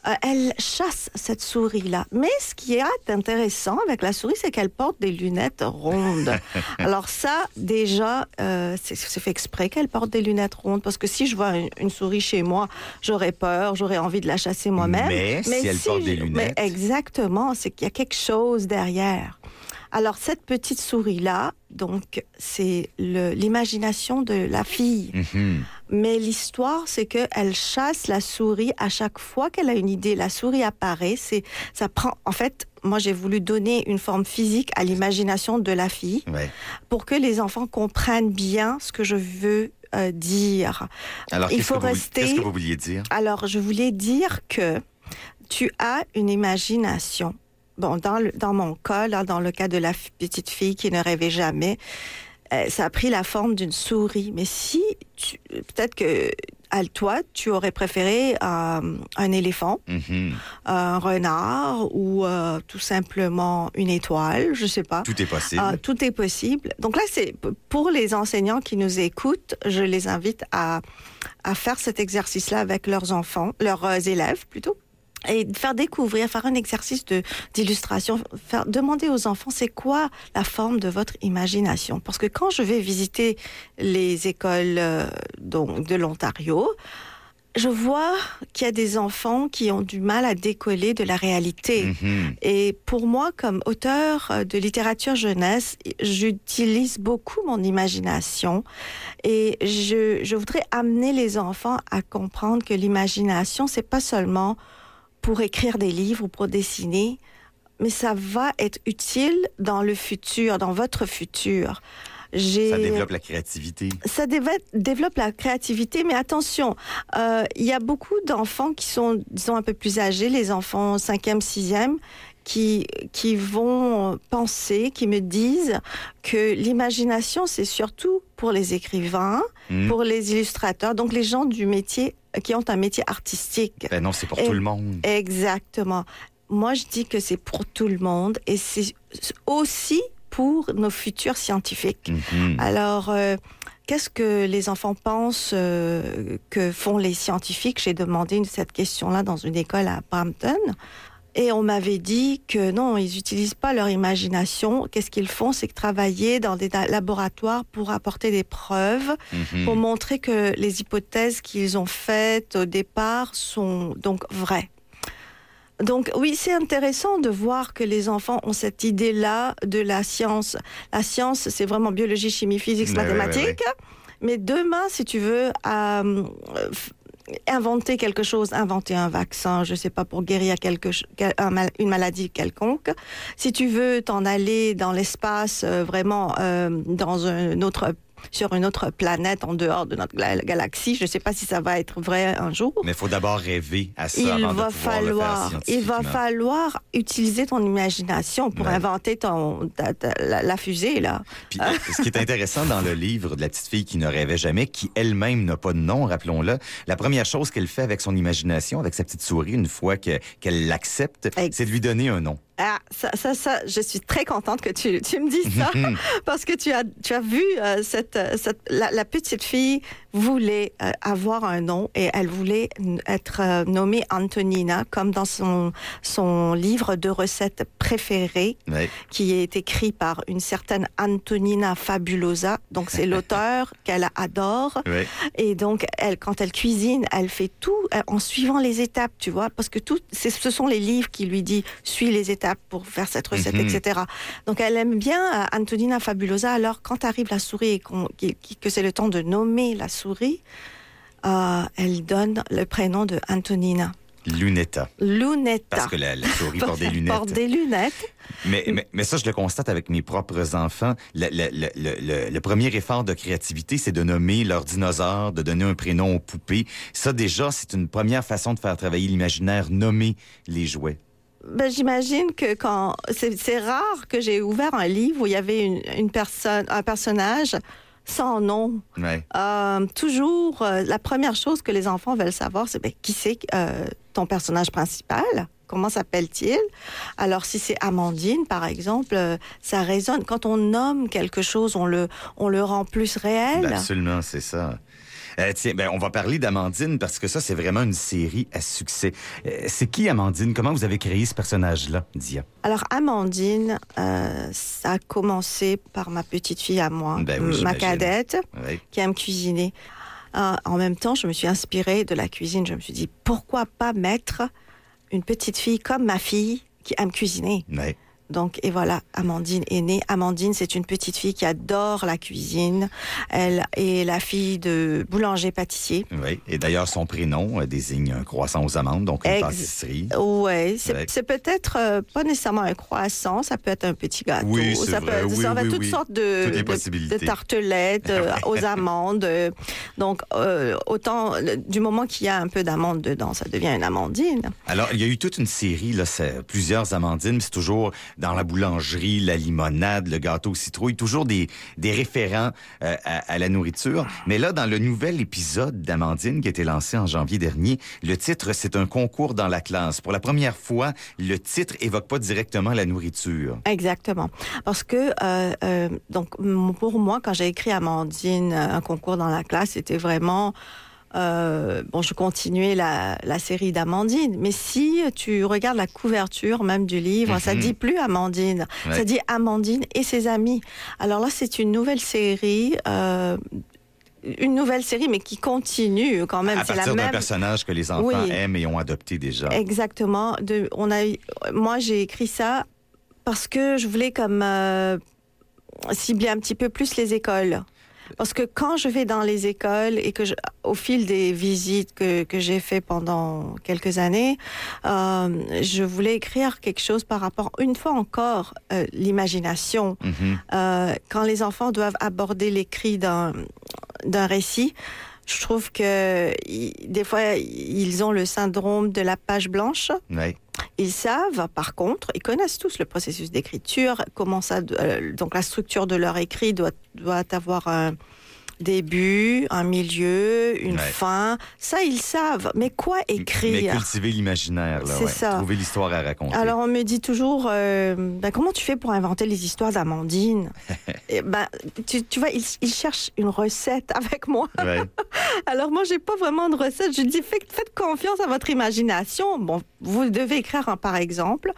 euh, elle chasse cette souris-là. Mais ce qui est intéressant avec la souris, c'est qu'elle porte des lunettes rondes. <laughs> Alors ça, déjà, euh, c'est fait exprès qu'elle porte des lunettes rondes. Parce que si je vois une, une souris chez moi, j'aurais peur, j'aurais envie de la chasser moi-même. Mais si elle porte des lunettes- mais exactement, c'est qu'il y a quelque chose derrière. Alors cette petite souris-là, donc c'est l'imagination de la fille. Mhm. Mais l'histoire, c'est qu'elle chasse la souris à chaque fois qu'elle a une idée. La souris apparaît. C'est, ça prend. En fait, moi, j'ai voulu donner une forme physique à l'imagination de la fille Ouais. pour que les enfants comprennent bien ce que je veux euh, dire. Alors, Il faut que rester- Qu'est-ce que vous vouliez dire? Alors, je voulais dire que tu as une imagination. Bon, dans, le- dans mon cas, là, dans le cas de la petite fille qui ne rêvait jamais, euh, ça a pris la forme d'une souris. Mais si, peut-être que à toi, tu aurais préféré euh, un éléphant, Mhm. un renard ou euh, tout simplement une étoile, je sais pas. Tout est possible. Ah, tout est possible. Donc là, c'est pour les enseignants qui nous écoutent, je les invite à, à faire cet exercice-là avec leurs enfants, leurs élèves plutôt. Et faire découvrir, faire un exercice de d'illustration, faire demander aux enfants c'est quoi la forme de votre imagination? Parce que quand je vais visiter les écoles euh, donc de l'Ontario, je vois qu'il y a des enfants qui ont du mal à décoller de la réalité. Mhm. Et pour moi, comme auteur euh, de littérature jeunesse, j'utilise beaucoup mon imagination et je, je voudrais amener les enfants à comprendre que l'imagination, c'est pas seulement pour écrire des livres ou pour dessiner, mais ça va être utile dans le futur, dans votre futur. Ça développe la créativité. ça déve- développe la créativité, mais attention, euh, il y a beaucoup d'enfants qui sont, disons, un peu plus âgés, les enfants 5e, 6e, qui, qui vont penser, qui me disent que l'imagination, c'est surtout pour les écrivains, Mhm. pour les illustrateurs, donc les gens du métier, qui ont un métier artistique. Ben non, c'est pour Et- tout le monde. Exactement. Moi, je dis que c'est pour tout le monde et c'est aussi pour nos futurs scientifiques. Mhm. Alors, euh, qu'est-ce que les enfants pensent euh, que font les scientifiques? J'ai demandé cette question-là dans une école à Brampton. Et on m'avait dit que non, ils n'utilisent pas leur imagination. Qu'est-ce qu'ils font? C'est que travailler dans des laboratoires pour apporter des preuves, Mhm. pour montrer que les hypothèses qu'ils ont faites au départ sont donc vraies. Donc oui, c'est intéressant de voir que les enfants ont cette idée-là de la science. La science, c'est vraiment biologie, chimie, physique, Ouais, ouais, ouais, mathématiques. Mais demain, si tu veux euh, inventer quelque chose, inventer un vaccin, je sais pas, pour guérir quelque, une maladie quelconque, si tu veux t'en aller dans l'espace, euh, vraiment euh, dans un autre sur une autre planète en dehors de notre gala- galaxie, je sais pas si ça va être vrai un jour Mais il faut d'abord rêver à ça il avant va de pouvoir le faire falloir, il va falloir utiliser ton imagination pour Ouais. inventer ton, ta- ta- la, la fusée là. Puis, euh, ce qui est intéressant dans le livre de la petite fille qui ne rêvait jamais, qui elle-même n'a pas de nom, rappelons-le, la première chose qu'elle fait avec son imagination, avec sa petite souris, une fois que- qu'elle l'accepte, c'est de lui donner un nom. Ah, ça, ça, ça, je suis très contente que tu, tu me dises ça <laughs> parce que tu as, tu as vu euh, cette, euh, cette- la, la petite fille voulait euh, avoir un nom et elle voulait être euh, nommée Antonina comme dans son, son livre de recettes préféré Ouais. qui est écrit par une certaine Antonina Fabulosa. Donc c'est <laughs> l'auteur qu'elle adore. Ouais. Et donc, elle, quand elle cuisine, elle fait tout en suivant les étapes, tu vois, parce que tout, ce sont les livres qui lui disent suis les étapes pour faire cette recette, Mhm. etc. Donc, elle aime bien euh, Antonina Fabulosa. Alors, quand arrive la souris et que c'est le temps de nommer la souris, euh, elle donne le prénom de Antonina. Lunetta. Lunetta. Parce que la, la souris <laughs> porte des lunettes. Porte des lunettes. Mais, mais, mais ça, je le constate avec mes propres enfants. Le, le- premier effort de créativité, c'est de nommer leurs dinosaures, de donner un prénom aux poupées. Ça, déjà, c'est une première façon de faire travailler l'imaginaire, nommer les jouets. Ben, j'imagine que quand c'est rare que j'ai ouvert un livre où il y avait une, une personne, un personnage sans nom. Ouais. Euh, toujours, euh, la première chose que les enfants veulent savoir, c'est ben, qui c'est euh, ton personnage principal? Comment s'appelle-t-il? Alors, si c'est Amandine, par exemple, ça résonne. Quand on nomme quelque chose, on le, on le rend plus réel. Ben, absolument, c'est ça. Euh, tiens, ben, on va parler d'Amandine parce que ça, c'est vraiment une série à succès. Euh, c'est qui Amandine? Comment vous avez créé ce personnage-là, Dia? Alors, Amandine, euh, ça a commencé par ma petite fille à moi, Ben oui, ma cadette. Qui aime cuisiner. Euh, en même temps, je me suis inspirée de la cuisine. Je me suis dit, pourquoi pas mettre une petite fille comme ma fille qui aime cuisiner? Ouais. Donc, et voilà, Amandine est née. Amandine, c'est une petite fille qui adore la cuisine. Elle est la fille de boulanger-pâtissier. Oui, et d'ailleurs, son prénom euh, désigne un croissant aux amandes, donc une Ex- pâtisserie. Ouais, c'est peut-être euh, pas nécessairement un croissant, ça peut être un petit gâteau. Oui, ça vrai. peut Oui, ça oui, toutes oui. sortes de, Toutes les de- possibilités. de tartelettes <laughs> euh, aux amandes. euh. Donc, autant du moment qu'il y a un peu d'amande dedans, ça devient une amandine. Alors, il y a eu toute une série, là, c'est plusieurs amandines, mais c'est toujours dans la boulangerie, la limonade, le gâteau aux citrouilles, toujours des, des référents euh, à, à la nourriture. Mais là, dans le nouvel épisode d'Amandine qui a été lancé en janvier dernier, le titre, c'est un concours dans la classe. Pour la première fois, le titre évoque pas directement la nourriture. Exactement. Parce que, euh, euh, donc, pour moi, quand j'ai écrit Amandine, euh, un concours dans la classe, c'était vraiment. Euh, bon, je continuais la, la série d'Amandine, mais si tu regardes la couverture même du livre, ça Mhm. dit plus Amandine, Ouais. ça dit Amandine et ses amis. Alors là, c'est une nouvelle série, euh, une nouvelle série, mais qui continue quand même. À C'est la partir d'un même. personnage que les enfants Oui. aiment et ont adopté déjà. Exactement. De, on a, moi, j'ai écrit ça parce que je voulais comme euh, cibler un petit peu plus les écoles. Parce que quand je vais dans les écoles et que je, au fil des visites que, que j'ai fait pendant quelques années, euh, je voulais écrire quelque chose par rapport, une fois encore, euh, l'imagination. Mhm. Euh, quand les enfants doivent aborder l'écrit d'un d'un récit, je trouve que i- des fois ils ont le syndrome de la page blanche. Ils savent, par contre, ils connaissent tous le processus d'écriture, comment ça, euh, donc la structure de leur écrit doit doit avoir un début, un milieu, une Ouais. fin. Ça, ils savent. Mais quoi Mais écrire cultiver l'imaginaire, là, C'est ouais. ça. Trouver l'histoire à raconter. Alors on me dit toujours, euh, ben, comment tu fais pour inventer les histoires d'Amandine? <laughs> Et ben, tu, tu vois, ils, ils cherchent une recette avec moi. Ouais. <laughs> Alors moi, j'ai pas vraiment de recette. Je dis, faites, faites confiance à votre imagination. Bon, vous devez écrire, un, par exemple,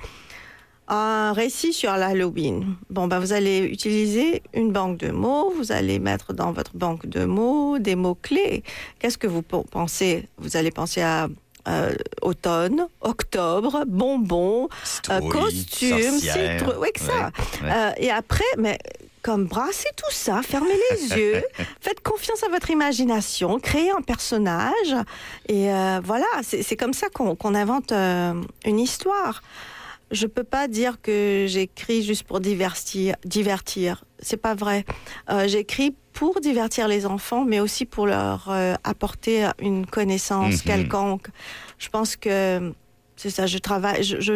un récit sur l'Halloween. Bon, ben, vous allez utiliser une banque de mots. Vous allez mettre dans votre banque de mots des mots-clés. Qu'est-ce que vous pe- pensez? Vous allez penser à euh, automne, octobre, bonbons, euh, costumes. Oui, que ça. Ouais. Euh, et après, mais comme brassez tout ça, fermez les <laughs> yeux, faites confiance à votre imagination, créez un personnage. Et euh, voilà, c'est comme ça qu'on invente une histoire. Je peux pas dire que j'écris juste pour divertir. divertir. C'est pas vrai. Euh, j'écris pour divertir les enfants, mais aussi pour leur euh, apporter une connaissance Mhm. quelconque. Je pense que c'est ça. Je travaille. Je, je,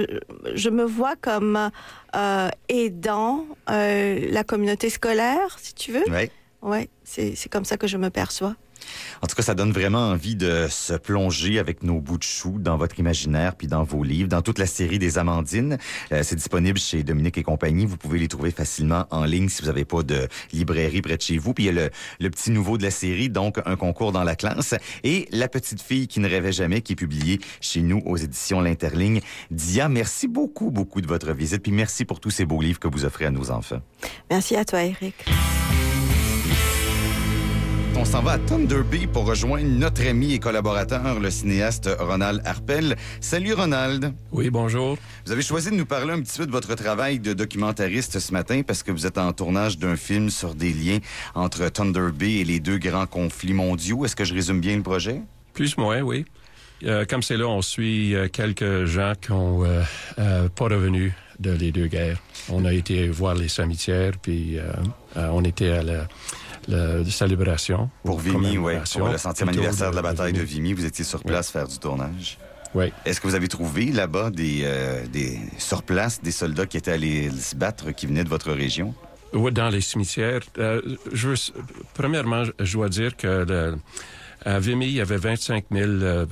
je me vois comme euh, aidant la communauté scolaire, si tu veux. Ouais. Ouais, c'est comme ça que je me perçois. En tout cas, ça donne vraiment envie de se plonger avec nos bouts de chou dans votre imaginaire puis dans vos livres, dans toute la série des Amandines. Euh, c'est disponible chez Dominique et compagnie. Vous pouvez les trouver facilement en ligne si vous n'avez pas de librairie près de chez vous. Puis il y a le, le petit nouveau de la série, donc un concours dans la classe. Et La petite fille qui ne rêvait jamais, qui est publié chez nous aux éditions L'Interligne. Dia, merci beaucoup, beaucoup de votre visite. Puis merci pour tous ces beaux livres que vous offrez à nos enfants. Merci à toi, Eric. On s'en va à Thunder Bay pour rejoindre notre ami et collaborateur, le cinéaste Ronald Harpel. Salut Ronald. Oui, bonjour. Vous avez choisi de nous parler un petit peu de votre travail de documentariste ce matin parce que vous êtes en tournage d'un film sur des liens entre Thunder Bay et les deux grands conflits mondiaux. Est-ce que je résume bien le projet? Plus ou moins, oui. Euh, comme c'est là, on suit euh, quelques gens qui ont euh, pas revenu de les deux guerres. On a été voir les cimetières, puis on était à la, la célébration. Pour Vimy, oui. Pour le centième anniversaire de la bataille de Vimy. Vimy, vous étiez sur place faire du tournage. Oui. Est-ce que vous avez trouvé là-bas des, euh, des sur place des soldats qui étaient allés se battre qui venaient de votre région? Oui, dans les cimetières. Euh, je veux, premièrement, je dois dire que le, à Vimy, il y avait 25 000 euh,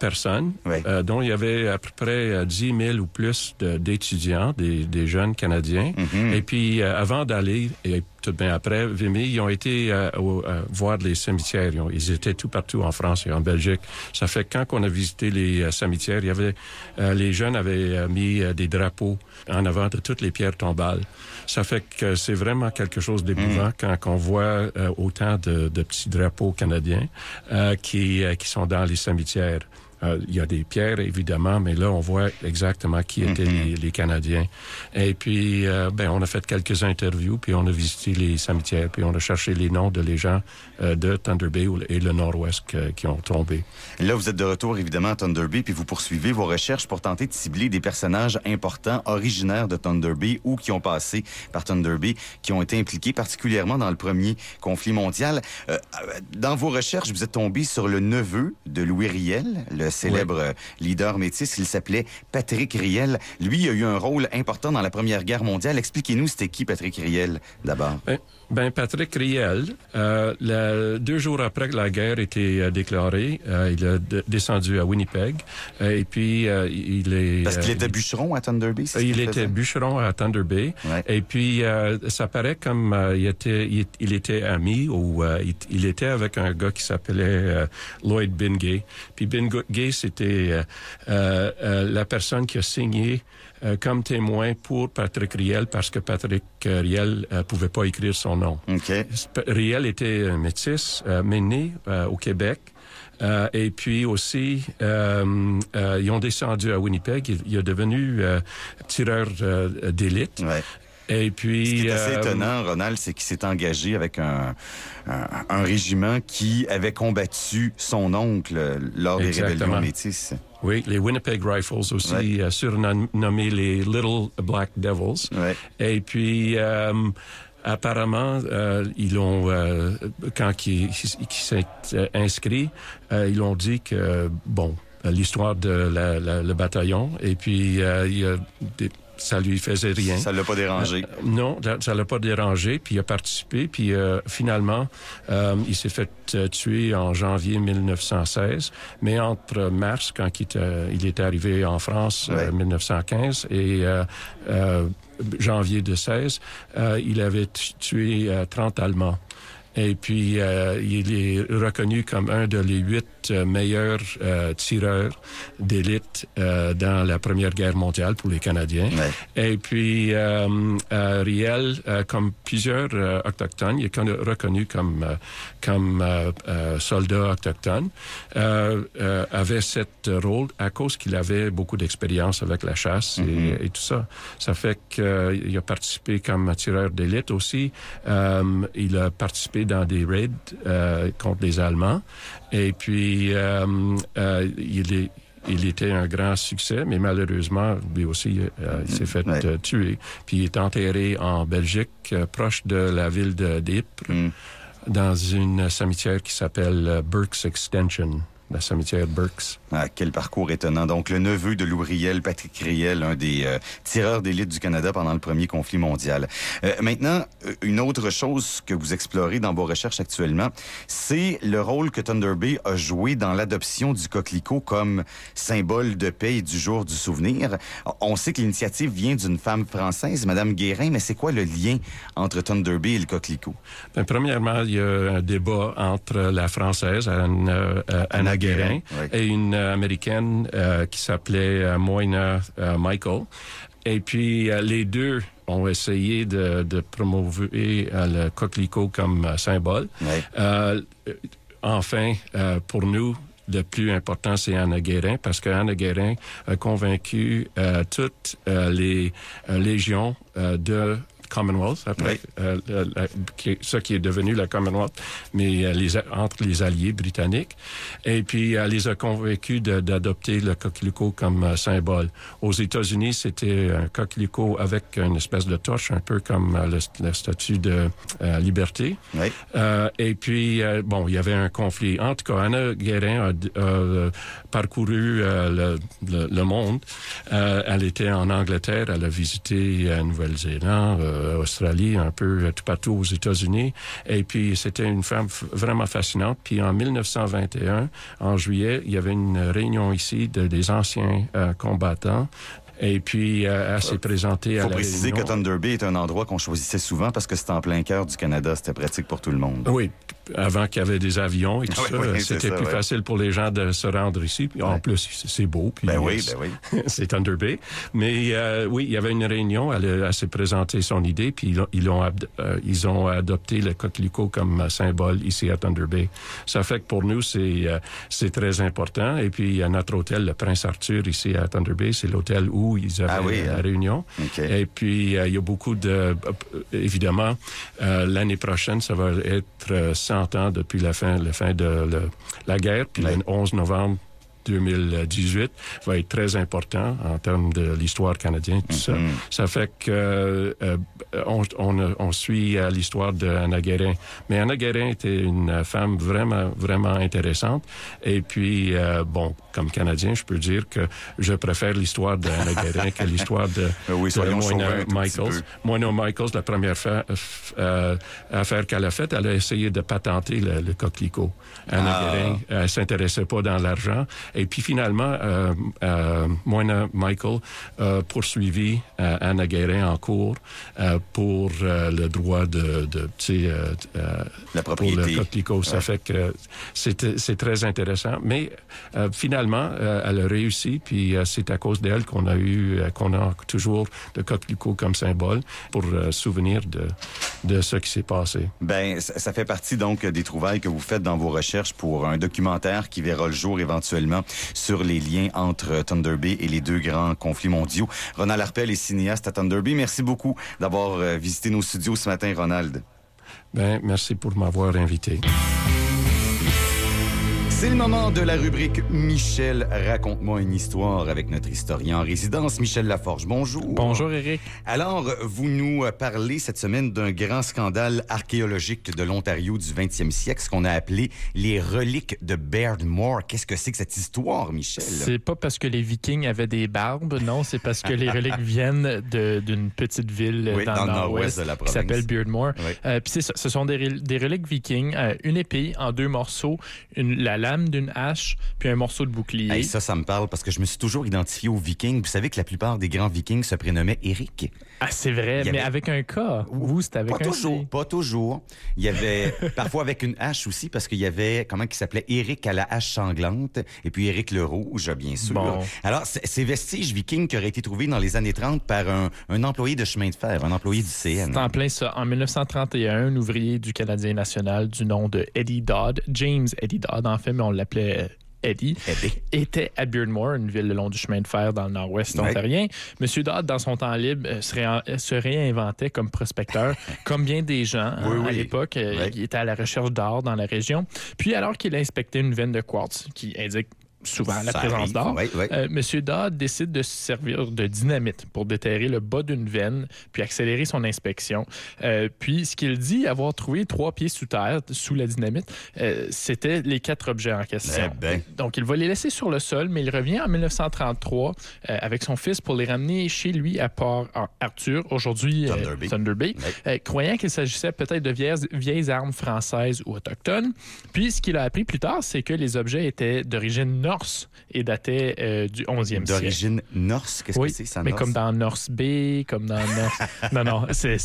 personnes, Oui. euh, dont il y avait à peu près euh, 10 000 ou plus de- d'étudiants, des, des jeunes Canadiens. Mhm. Et puis, euh, avant d'aller, et tout de bien après, Vimy, ils ont été euh, au- euh, voir les cimetières. Ils, ont- ils étaient tout partout en France et en Belgique. Ça fait que quand on a visité les euh, cimetières, il y avait, euh, les jeunes avaient euh, mis euh, des drapeaux en avant de toutes les pierres tombales. Ça fait que c'est vraiment quelque chose d'émouvant quand on voit euh, autant de, de petits drapeaux canadiens euh, qui, euh, qui sont dans les cimetières. Euh, il y a des pierres, évidemment, mais là, on voit exactement qui étaient les, les, Canadiens. Et puis, euh, ben, on a fait quelques interviews, puis on a visité les cimetières, puis on a cherché les noms de les gens euh, de Thunder Bay et le Nord-Ouest qui ont tombé. Là, vous êtes de retour, évidemment, à Thunder Bay, puis vous poursuivez vos recherches pour tenter de cibler des personnages importants, originaires de Thunder Bay ou qui ont passé par Thunder Bay, qui ont été impliqués particulièrement dans le premier conflit mondial. Euh, dans vos recherches, vous êtes tombé sur le neveu de Louis Riel, le célèbre oui. leader métis. Il s'appelait Patrick Riel. Lui a eu un rôle important dans la Première Guerre mondiale. Expliquez-nous, c'était qui Patrick Riel, d'abord? Ben, ben, Patrick Riel, euh, deux jours après que la guerre était euh, déclarée, euh, il a descendu à Winnipeg et puis il est... Parce qu'il était bûcheron à Thunder Bay, Il, il était bûcheron à Thunder Bay ouais. et puis ça paraît comme il, était, il, il, était ami ou il, il, était avec un gars qui s'appelait Lloyd Bingay. Puis Bingay, c'était la personne qui a signé euh, comme témoin pour Patrick Riel parce que Patrick Riel euh, pouvait pas écrire son nom. Okay. Riel était métis, euh, mais né au Québec. Euh, et puis aussi, euh, euh, ils ont descendu à Winnipeg. Il, il est devenu tireur d'élite. Ouais. Et puis, Ce qui est assez étonnant, Ronald, c'est qu'il s'est engagé avec un, un, un, régiment qui avait combattu son oncle lors Exactement. des rébellions métisses. Oui, les Winnipeg Rifles aussi, Ouais. euh, surnommés les Little Black Devils. Ouais. Et puis, euh, apparemment, euh, ils ont, euh, quand ils, ils s'est euh, inscrit, euh, ils ont dit que, bon, l'histoire de la, la, le bataillon, et puis euh, il y a des ça lui faisait rien. Ça l'a pas dérangé. Euh, non, ça l'a pas dérangé. Puis il a participé. Puis euh, finalement, euh, il s'est fait tuer en janvier 1916. Mais entre mars, quand il, était, il arrivé en France, ouais. 1915, et janvier de 16, il avait tué 30 Allemands. Et puis, euh, il est reconnu comme un de les huit euh, meilleurs euh, tireurs d'élite dans la Première Guerre mondiale pour les Canadiens. Ouais. Et puis, Riel, comme plusieurs autochtones, il est reconnu comme, comme soldat autochtone, avait cet rôle à cause qu'il avait beaucoup d'expérience avec la chasse mm -hmm. et, et, tout ça. Ça fait qu'il a participé comme tireur d'élite aussi. il a participé dans des raids euh, contre les Allemands. Et puis, euh, euh, il est il était un grand succès, mais malheureusement, lui aussi, euh, il s'est fait ouais. euh, tuer. Puis il est enterré en Belgique, euh, proche de la ville de d'Ypres, mm. dans une cimetière qui s'appelle Burke's Extension la cimetière Burks. Ah, quel parcours étonnant. Donc, le neveu de Louis Riel, Patrick Riel, un des euh, tireurs d'élite du Canada pendant le premier conflit mondial. Euh, maintenant, une autre chose que vous explorez dans vos recherches actuellement, c'est le rôle que Thunder Bay a joué dans l'adoption du coquelicot comme symbole de paix et du jour du souvenir. On sait que l'initiative vient d'une femme française, Madame Guérin, mais c'est quoi le lien entre Thunder Bay et le coquelicot? Ben, premièrement, il y a un débat entre la française, Anne, euh, Anna Guérin, oui. et une euh, américaine euh, qui s'appelait euh, Moina Michael. Et puis les deux ont essayé de, de promouvoir le coquelicot comme symbole. Oui. enfin, pour nous, le plus important, c'est Anna Guérin, parce que Anna Guérin a convaincu euh, toutes euh, les euh, légions de Commonwealth, après, oui. euh, la, qui, ce qui est devenu la Commonwealth, mais euh, les, entre les alliés britanniques. Et puis, elle les a convaincus d'adopter le coquelicot comme euh, symbole. Aux États-Unis, c'était un coquelicot avec une espèce de torche, un peu comme le, le, statut de liberté. Oui. et puis, bon, il y avait un conflit. En tout cas, Anna Guérin a, a parcouru le, le, le, monde. elle était en Angleterre, elle a visité Nouvelle-Zélande, Australie, un peu tout partout aux États-Unis. Et puis, c'était une femme vraiment fascinante. Puis, en 1921, en juillet, il y avait une réunion ici de, des anciens euh, combattants et puis, euh, elle s'est présentée à faut la préciser réunion. que Thunder Bay est un endroit qu'on choisissait souvent parce que c'est en plein cœur du Canada. C'était pratique pour tout le monde. Oui, avant qu'il y avait des avions et tout ça, c'était plus facile pour les gens de se rendre ici. Puis. En plus, c'est beau. Puis, ben oui, euh, ben oui. <laughs> c'est Thunder Bay. Mais euh, oui, il y avait une réunion, elle, elle s'est présentée son idée, puis ils ont, euh, ils ont adopté le coquelicot comme symbole ici à Thunder Bay. Ça fait que pour nous, c'est euh, c'est très important. Et puis, à notre hôtel, le Prince Arthur, ici à Thunder Bay, c'est l'hôtel où ils avaient ah la hein. réunion. Et puis, il y a beaucoup de... Évidemment, l'année prochaine, ça va être 100 ans depuis la fin, de la guerre, puis le 11 novembre 2018 va être très important en termes de l'histoire canadienne, tout ça. Mhm. Ça fait que euh, on, on, on suit euh, l'histoire d'Anna Guérin. Mais Anna Guérin était une femme vraiment, vraiment intéressante. Et puis, euh, bon, comme Canadien, je peux dire que je préfère l'histoire d'Anna Guérin que l'histoire de, <laughs> oui, de Michaels. peu. Moina Michaels, la première fa- euh, affaire qu'elle a faite, elle a essayé de patenter le, le coquelicot. Anna Ah. Guérin, elle s'intéressait pas dans l'argent. Et puis finalement, euh, euh, Moina Michael euh, Anna Guérin en cours euh, pour euh, le droit de, de tu sais, La pour propriété. le coquelicot. Ça Ouais. fait que c'est très intéressant. Mais finalement, elle a réussi, puis c'est à cause d'elle qu'on a eu, qu'on a toujours le coquelicot comme symbole pour souvenir de, de ce qui s'est passé. Ben, ça fait partie donc des trouvailles que vous faites dans vos recherches pour un documentaire qui verra le jour éventuellement sur les liens entre Thunder Bay et les deux grands conflits mondiaux. Ronald Arpel est cinéaste à Thunder Bay. Merci beaucoup d'avoir euh, visité nos studios ce matin, Ronald. Ben, merci pour m'avoir invité. C'est le moment de la rubrique Michel, raconte-moi une histoire avec notre historien en résidence, Michel Laforge. Bonjour. Bonjour, Eric. Alors, vous nous parlez cette semaine d'un grand scandale archéologique de l'Ontario du 20e siècle, ce qu'on a appelé les reliques de Bairdmore. Qu'est-ce que c'est que cette histoire, Michel? C'est pas parce que les Vikings avaient des barbes, non, c'est parce que les reliques <laughs> viennent d'une petite ville Oui, dans, dans le nord-ouest de la qui province. s'appelle Beardmore. Oui. Euh, Puis ce sont des, rel- des reliques vikings, euh, une épée en deux morceaux, une, la d'une hache, puis un morceau de bouclier. Hey, ça, ça me parle parce que je me suis toujours identifié aux Vikings. Vous savez que la plupart des grands Vikings se prénommaient Éric. Ah, c'est vrai, mais avec un K. Vous, c'était avec Pas un toujours, C. pas toujours. Il y avait <laughs> parfois avec une hache aussi parce qu'il y avait comment qui s'appelait Éric à la hache sanglante et puis Éric le rouge, bien sûr. Bon. Alors ces vestiges vikings qui auraient été trouvés dans les années 30 par un, un employé de chemin de fer, un employé du CN. C'est en plein ça. En 1931, un ouvrier du Canadien national du nom de Eddie Dodd, James Eddie Dodd en fait, mais on l'appelait Eddie, était à Beardmore, une ville le long du chemin de fer dans le nord-ouest Ouais. ontarien. Monsieur Dodd, dans son temps libre, euh, se, euh, se réinventait comme prospecteur, <laughs> comme bien des gens hein, Oui, à l'époque. euh, Ouais. Il était à la recherche d'or dans la région. Puis alors qu'il inspectait une veine de quartz qui indique souvent la Ça présence d'or, ouais, ouais. euh, Monsieur Dodd décide de se servir de dynamite pour déterrer le bas d'une veine, puis accélérer son inspection. Euh, puis, ce qu'il dit avoir trouvé trois pieds sous terre, sous la dynamite, euh, c'était les quatre objets en question. Eh ben. Donc, il va les laisser sur le sol, mais il revient en 1933 euh, avec son fils pour les ramener chez lui à Port Arthur, aujourd'hui Thunder Bay. Thunder Bay, Ouais. croyant qu'il s'agissait peut-être de vieilles, vieilles armes françaises ou autochtones. Puis, ce qu'il a appris plus tard, c'est que les objets étaient d'origine norse et dataient euh, du 11e siècle. D'origine norse, qu'est-ce Oui, que c'est ça, mais norse? comme dans Norse Bay, comme dans Norse... <laughs> non, non, c'est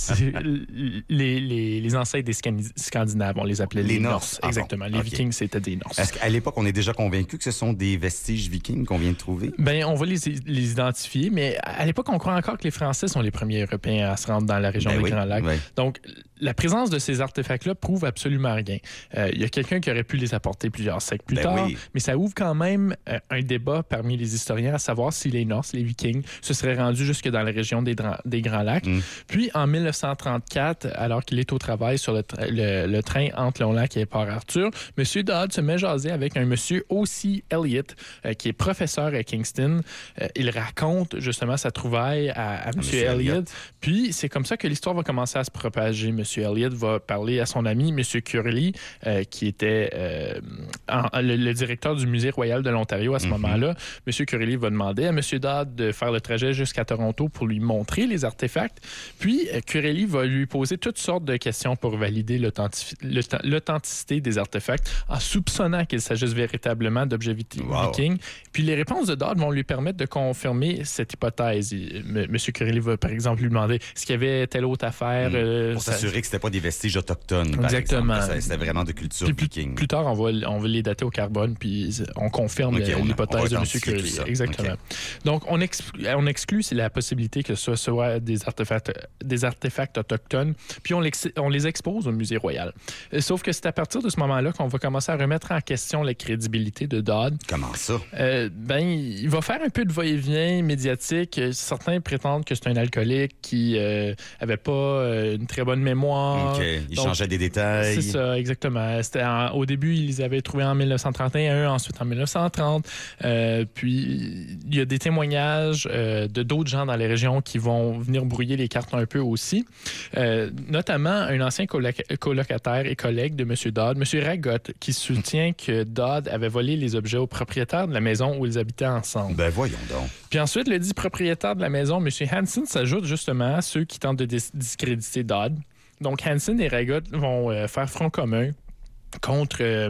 les, les, les ancêtres des Scandi- Scandinaves, on les appelait les, Les. Norse. Ah bon, exactement. Les. Vikings, c'était des Norse. Est-ce qu'à l'époque, on est déjà convaincu que ce sont des vestiges vikings qu'on vient de trouver? Ben, on va les, les identifier, mais à l'époque, on croit encore que les Français sont les premiers Européens à se rendre dans la région Ben des oui, Grands Lacs. Donc, la présence de ces artefacts-là prouve absolument rien. Euh, Il y a quelqu'un qui aurait pu les apporter plusieurs siècles plus Ben tard, mais ça ouvre quand même euh, un débat parmi les historiens à savoir si les Norse, les Vikings, se seraient rendus jusque dans la région des, Grands Lacs. Mm. Puis, en 1934, alors qu'il est au travail sur le, tra- le- le train entre Long-Lac et Port-Arthur, M. Dodd se met jaser avec un monsieur aussi Elliott, euh, qui est professeur à Kingston. Euh, il raconte justement sa trouvaille à, à M. monsieur Elliott. Elliott. Puis, c'est comme ça que l'histoire va commencer à se propager. M. Elliott va parler à son ami, M. Curley, euh, qui était en- le, le directeur du Musée royal de l'Ontario à ce Mhm. moment-là. M. Curelli va demander à M. Dodd de faire le trajet jusqu'à Toronto pour lui montrer les artefacts. Puis, euh, Curelli va lui poser toutes sortes de questions pour valider l'authenticité des artefacts en soupçonnant qu'il s'agisse véritablement d'objets Wow. vikings. Puis, les réponses de Dodd vont lui permettre de confirmer cette hypothèse. M. Curelli va, par exemple, lui demander est-ce qu'il y avait telle autre affaire. Mm. euh, Pour ça- s'assurer que c'était pas des vestiges autochtones. Exactement. C'était vraiment de culture Puis plus, viking. plus tard, on va, on va les dater au carbone, puis on confirme On l'hypothèse de M. Curly. Exactement. Donc, on, exclut, on exclut la possibilité que ce soit des artefacts, des artefacts autochtones, puis on, les expose au Musée royal. Euh, Sauf que c'est à partir de ce moment-là qu'on va commencer à remettre en question la crédibilité de Dodd. Comment ça? Euh, ben, il va faire un peu de va-et-vient médiatique. Euh, Certains prétendent que c'est un alcoolique qui euh, avait pas euh, une très bonne mémoire. Il Donc, changeait des détails. C'est ça, exactement. En- au début, ils les avaient trouvés en 1931, ensuite en 1930. Euh, puis, il y a des témoignages euh, de d'autres gens dans les régions qui vont venir brouiller les cartes un peu aussi. Euh, notamment un ancien coloc- colocataire et collègue de M. Dodd, M. Ragot, qui soutient que Dodd avait volé les objets au propriétaire de la maison où ils habitaient ensemble. Ben voyons donc. Puis ensuite, le dit propriétaire de la maison, M. Hansen, s'ajoute justement à ceux qui tentent de dis- discréditer Dodd. Donc, Hansen et Ragot vont faire front commun contre, euh,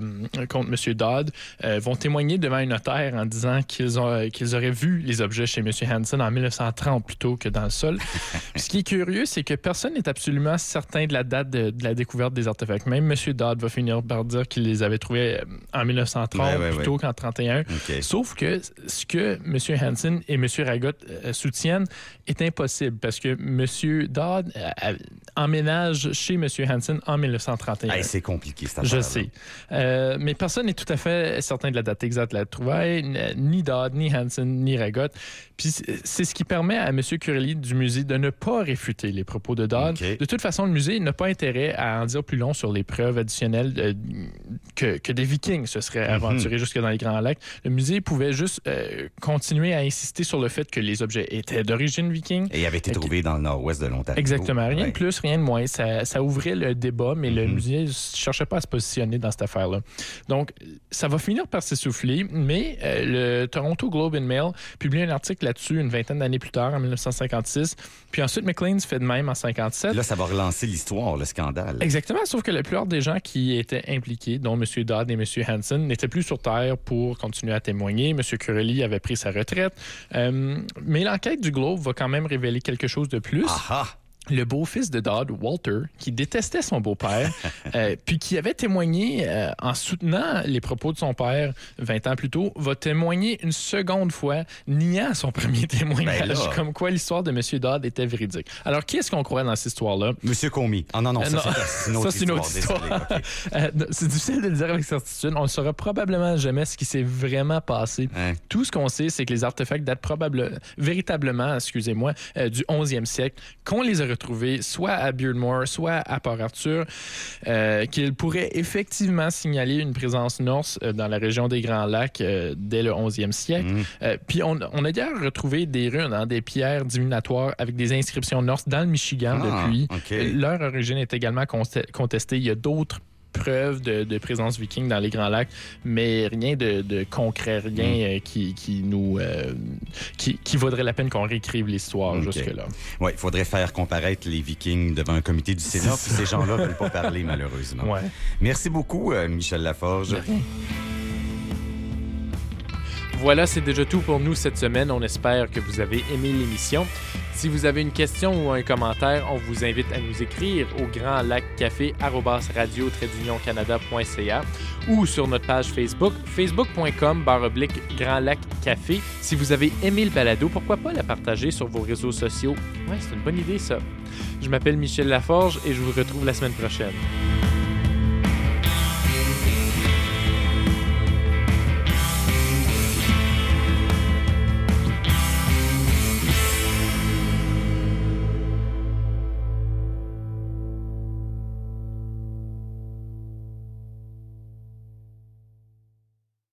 contre M. Dodd, euh, vont témoigner devant un notaire en disant qu'ils ont- qu'ils auraient vu les objets chez M. Hansen en 1930 plutôt que dans le sol. <laughs> Ce qui est curieux, c'est que personne n'est absolument certain de la date de, de la découverte des artefacts. Même M. Dodd va finir par dire qu'il les avait trouvés euh, en 1930 Ouais, ouais, plutôt qu'en 31. OK. Sauf que ce que M. Hansen et M. Ragot euh, soutiennent est impossible parce que M. Dodd euh, euh, emménage chez M. Hansen en 1931. Hey, c'est compliqué, cette Je Euh, mais personne n'est tout à fait certain de la date exacte de la trouvaille, ni Dodd, ni Hansen, ni Ragot. Puis c'est ce qui permet à M. Curly du musée de ne pas réfuter les propos de Dodd. De toute façon, le musée n'a pas intérêt à en dire plus long sur les preuves additionnelles euh, que, que des Vikings se seraient Mhm. aventurés jusque dans les Grands Lacs. Le musée pouvait juste euh, continuer à insister sur le fait que les objets étaient d'origine viking. Et avait été Ok. trouvé dans le nord-ouest de l'Ontario. Exactement. Rien Ouais. de plus, rien de moins. Ça, ça ouvrait le débat, mais le Mhm. musée ne cherchait pas à se positionner dans cette affaire-là. Donc, ça va finir par s'essouffler, mais euh, le Toronto Globe and Mail publie un article là-dessus une vingtaine d'années plus tard, en 1956. Puis ensuite, Maclean's fait de même en 57. Là, ça va relancer l'histoire, le scandale. Exactement, sauf que la plupart des gens qui étaient impliqués, dont M. Dodd et M. Hansen, n'étaient plus sur Terre pour continuer à témoigner. M. Curley avait pris sa retraite. Euh, mais l'enquête du Globe va quand même révéler quelque chose de plus. Ah ah! Le beau-fils de Dodd, Walter, qui détestait son beau-père, <laughs> euh, puis qui avait témoigné euh, en soutenant les propos de son père 20 ans plus tôt, va témoigner une seconde fois, niant son premier témoignage, Ben comme quoi l'histoire de M. Dodd était véridique. Alors, qui est-ce qu'on croit dans cette histoire-là? Monsieur Comey. Ah non, non, Euh, ça, non. c'est- une <laughs> autre Ça, histoire. <laughs> C'est difficile de le dire avec certitude. On ne saura probablement jamais ce qui s'est vraiment passé. Hein? Tout ce qu'on sait, c'est que les artefacts datent probablement, véritablement, excusez-moi, du 11e siècle, qu'on les a retrouvés soit à Beardmore, soit à Port-Arthur, euh, qu'ils pourraient effectivement signaler une présence norse euh, dans la région des Grands Lacs euh, dès le 11e siècle. Mhm. Euh, puis on, on a d'ailleurs retrouvé des runes, hein, des pierres divinatoires avec des inscriptions norses dans le Michigan Ah, depuis. Leur origine est également contestée. Il y a d'autres preuves de, de présence viking dans les Grands Lacs, mais rien de, de concret, rien Mm. euh, qui, qui nous euh, qui, qui vaudrait la peine qu'on réécrive l'histoire jusque-là. Oui, il faudrait faire comparaître les Vikings devant un comité du Sénat, puis ces gens-là ne veulent pas <laughs> parler, malheureusement. Ouais. Merci beaucoup, euh, Michel Laforge. Voilà, c'est déjà tout pour nous cette semaine. On espère que vous avez aimé l'émission. Si vous avez une question ou un commentaire, on vous invite à nous écrire au grand lac café radio canadaca ou sur notre page Facebook, facebook.com baroblique grand lac café. Si vous avez aimé le balado, pourquoi pas la partager sur vos réseaux sociaux? Ouais, c'est une bonne idée ça. Je m'appelle Michel Laforge et je vous retrouve la semaine prochaine.